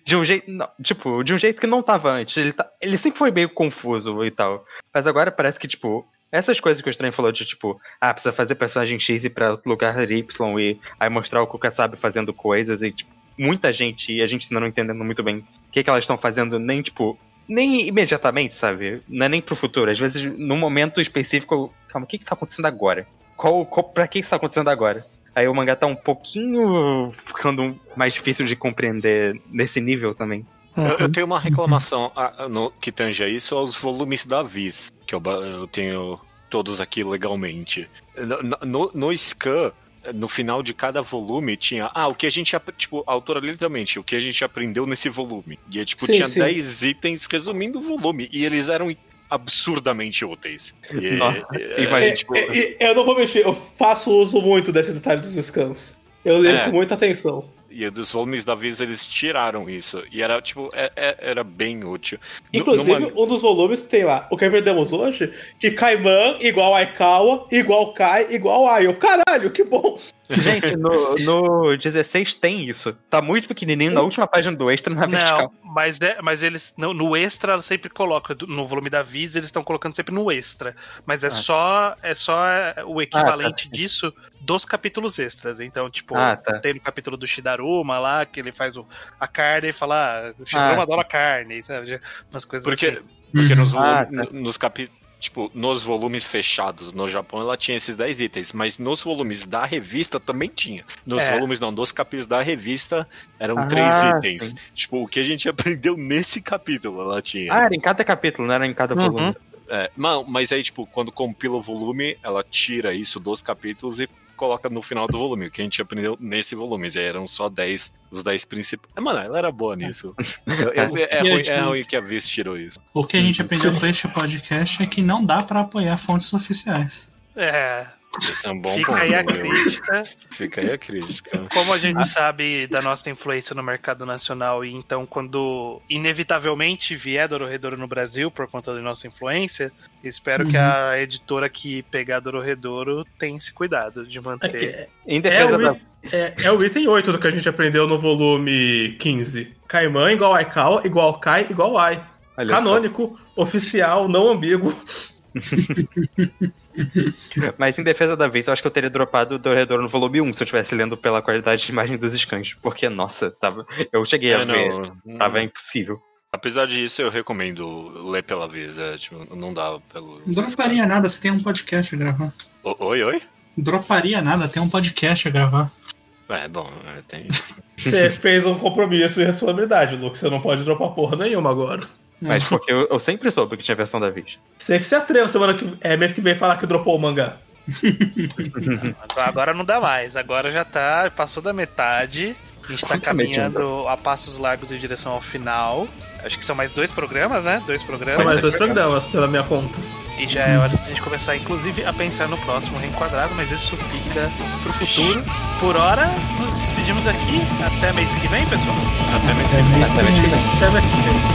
De um jeito. não, tipo, de um jeito que não tava antes. Ele, tá- ele sempre foi meio confuso e tal. Mas agora parece que, tipo. Essas coisas que o Estranho falou de tipo, ah, precisa fazer personagem X ir pra lugar Y e aí mostrar o Kuka sabe fazendo coisas e, tipo, muita gente e a gente ainda não entendendo muito bem o que, que elas estão fazendo, nem, tipo, nem imediatamente, sabe? Não é nem pro futuro. Às vezes, num momento específico, calma, o que que tá acontecendo agora? Qual, qual, pra que isso tá acontecendo agora? Aí o mangá tá um pouquinho ficando mais difícil de compreender nesse nível também. Eu, eu tenho uma reclamação ah, no- que tange a isso aos volumes da Viz, que eu, eu tenho todos aqui legalmente. No, no, no Scan, no final de cada volume, tinha. Ah, o que a gente. Tipo, a autora literalmente, o que a gente aprendeu nesse volume. E tipo, Sim, tinha sim. 10 itens resumindo o volume. E eles eram absurdamente úteis. E, Nossa, é, imagina. É, tipo, é, é, eu não vou mexer, eu faço uso muito desse detalhe dos scans. Eu leio É. com muita atenção. E dos volumes da Viz eles tiraram isso. E era, tipo, é- é- era bem útil. Inclusive, numa- um dos volumes tem lá, o que aprendemos hoje, que Kaiman igual Aikawa, igual Kai, igual Ayo. Caralho, que bom! Gente, no, no 16 tem isso. Tá muito pequenininho na última página do extra na vertical. Não, mas, é, mas eles. No, no extra, ela sempre coloca. No volume da Viz, eles estão colocando sempre no extra. Mas é só é só o equivalente disso dos capítulos extras. Então, tipo, Ah, tá. tem no capítulo do Shidaruma lá, que ele faz o, a carne e fala, ah, o Shidaruma Ah. adora carne, sabe? Umas coisas Porque, assim. porque Uhum. nos, volu- Ah, tá. no- nos capi... Tipo, nos volumes fechados no Japão ela tinha esses 10 itens, mas nos volumes da revista também tinha. Nos É. volumes não, dos capítulos da revista eram Ah, três itens. sim. Tipo, o que a gente aprendeu nesse capítulo ela tinha. Ah, era em cada capítulo, não era em cada Uhum. volume. É, não, mas aí, tipo, quando compila o volume, ela tira isso dos capítulos e coloca no final do volume, o que a gente aprendeu nesse volume. E aí eram só 10, os 10 principais. Mano, ela era boa nisso. Eu- eu- é, a ruim, gente- é ruim que a Viz tirou isso. O que a gente aprendeu com este podcast é que não dá pra apoiar fontes oficiais. É, Esse é um bom fica ponto. aí a meu. crítica. Fica aí a crítica. Como a gente sabe da nossa influência no mercado nacional, e então quando inevitavelmente vier Dororedoro no Brasil por conta da nossa influência, espero que a editora que pegar Dororedoro tenha esse cuidado de É, manter. que- Em é, o, da. é, é o item 8 do que a gente aprendeu no volume 15. Caimã igual Aikau, igual Kai, igual Ai. olha só. Canônico, oficial, não ambíguo. Mas em defesa da vez, eu acho que eu teria dropado o Dorredor no volume 1 se eu estivesse lendo pela qualidade de imagem dos scans. Porque, nossa, tava. Eu cheguei a É, ver. não, não- Tava impossível. Apesar disso, eu recomendo ler pela Viz. É, tipo, não dá pelo. Não droparia nada, você tem um podcast a gravar. O- Oi, oi? Droparia nada, tem um podcast a gravar. É, bom, é, tem. Você fez um compromisso e responsabilidade, Luke. Você não pode dropar porra nenhuma agora. Mas porque eu, eu sempre soube que tinha versão da vez. Você que se atreva semana que é mês que vem falar que dropou o mangá. Agora não dá mais, agora já tá, passou da metade. A gente tá caminhando a passos largos em direção ao final. Acho que são mais dois programas, né? Dois programas. São mais dois programas, pela minha conta. E já é hora de a gente começar, inclusive, a pensar no próximo reenquadrado, mas isso fica pro futuro. Por hora, nos despedimos aqui. Até mês que vem, pessoal. Até mês É mês que vem. Até mês que vem.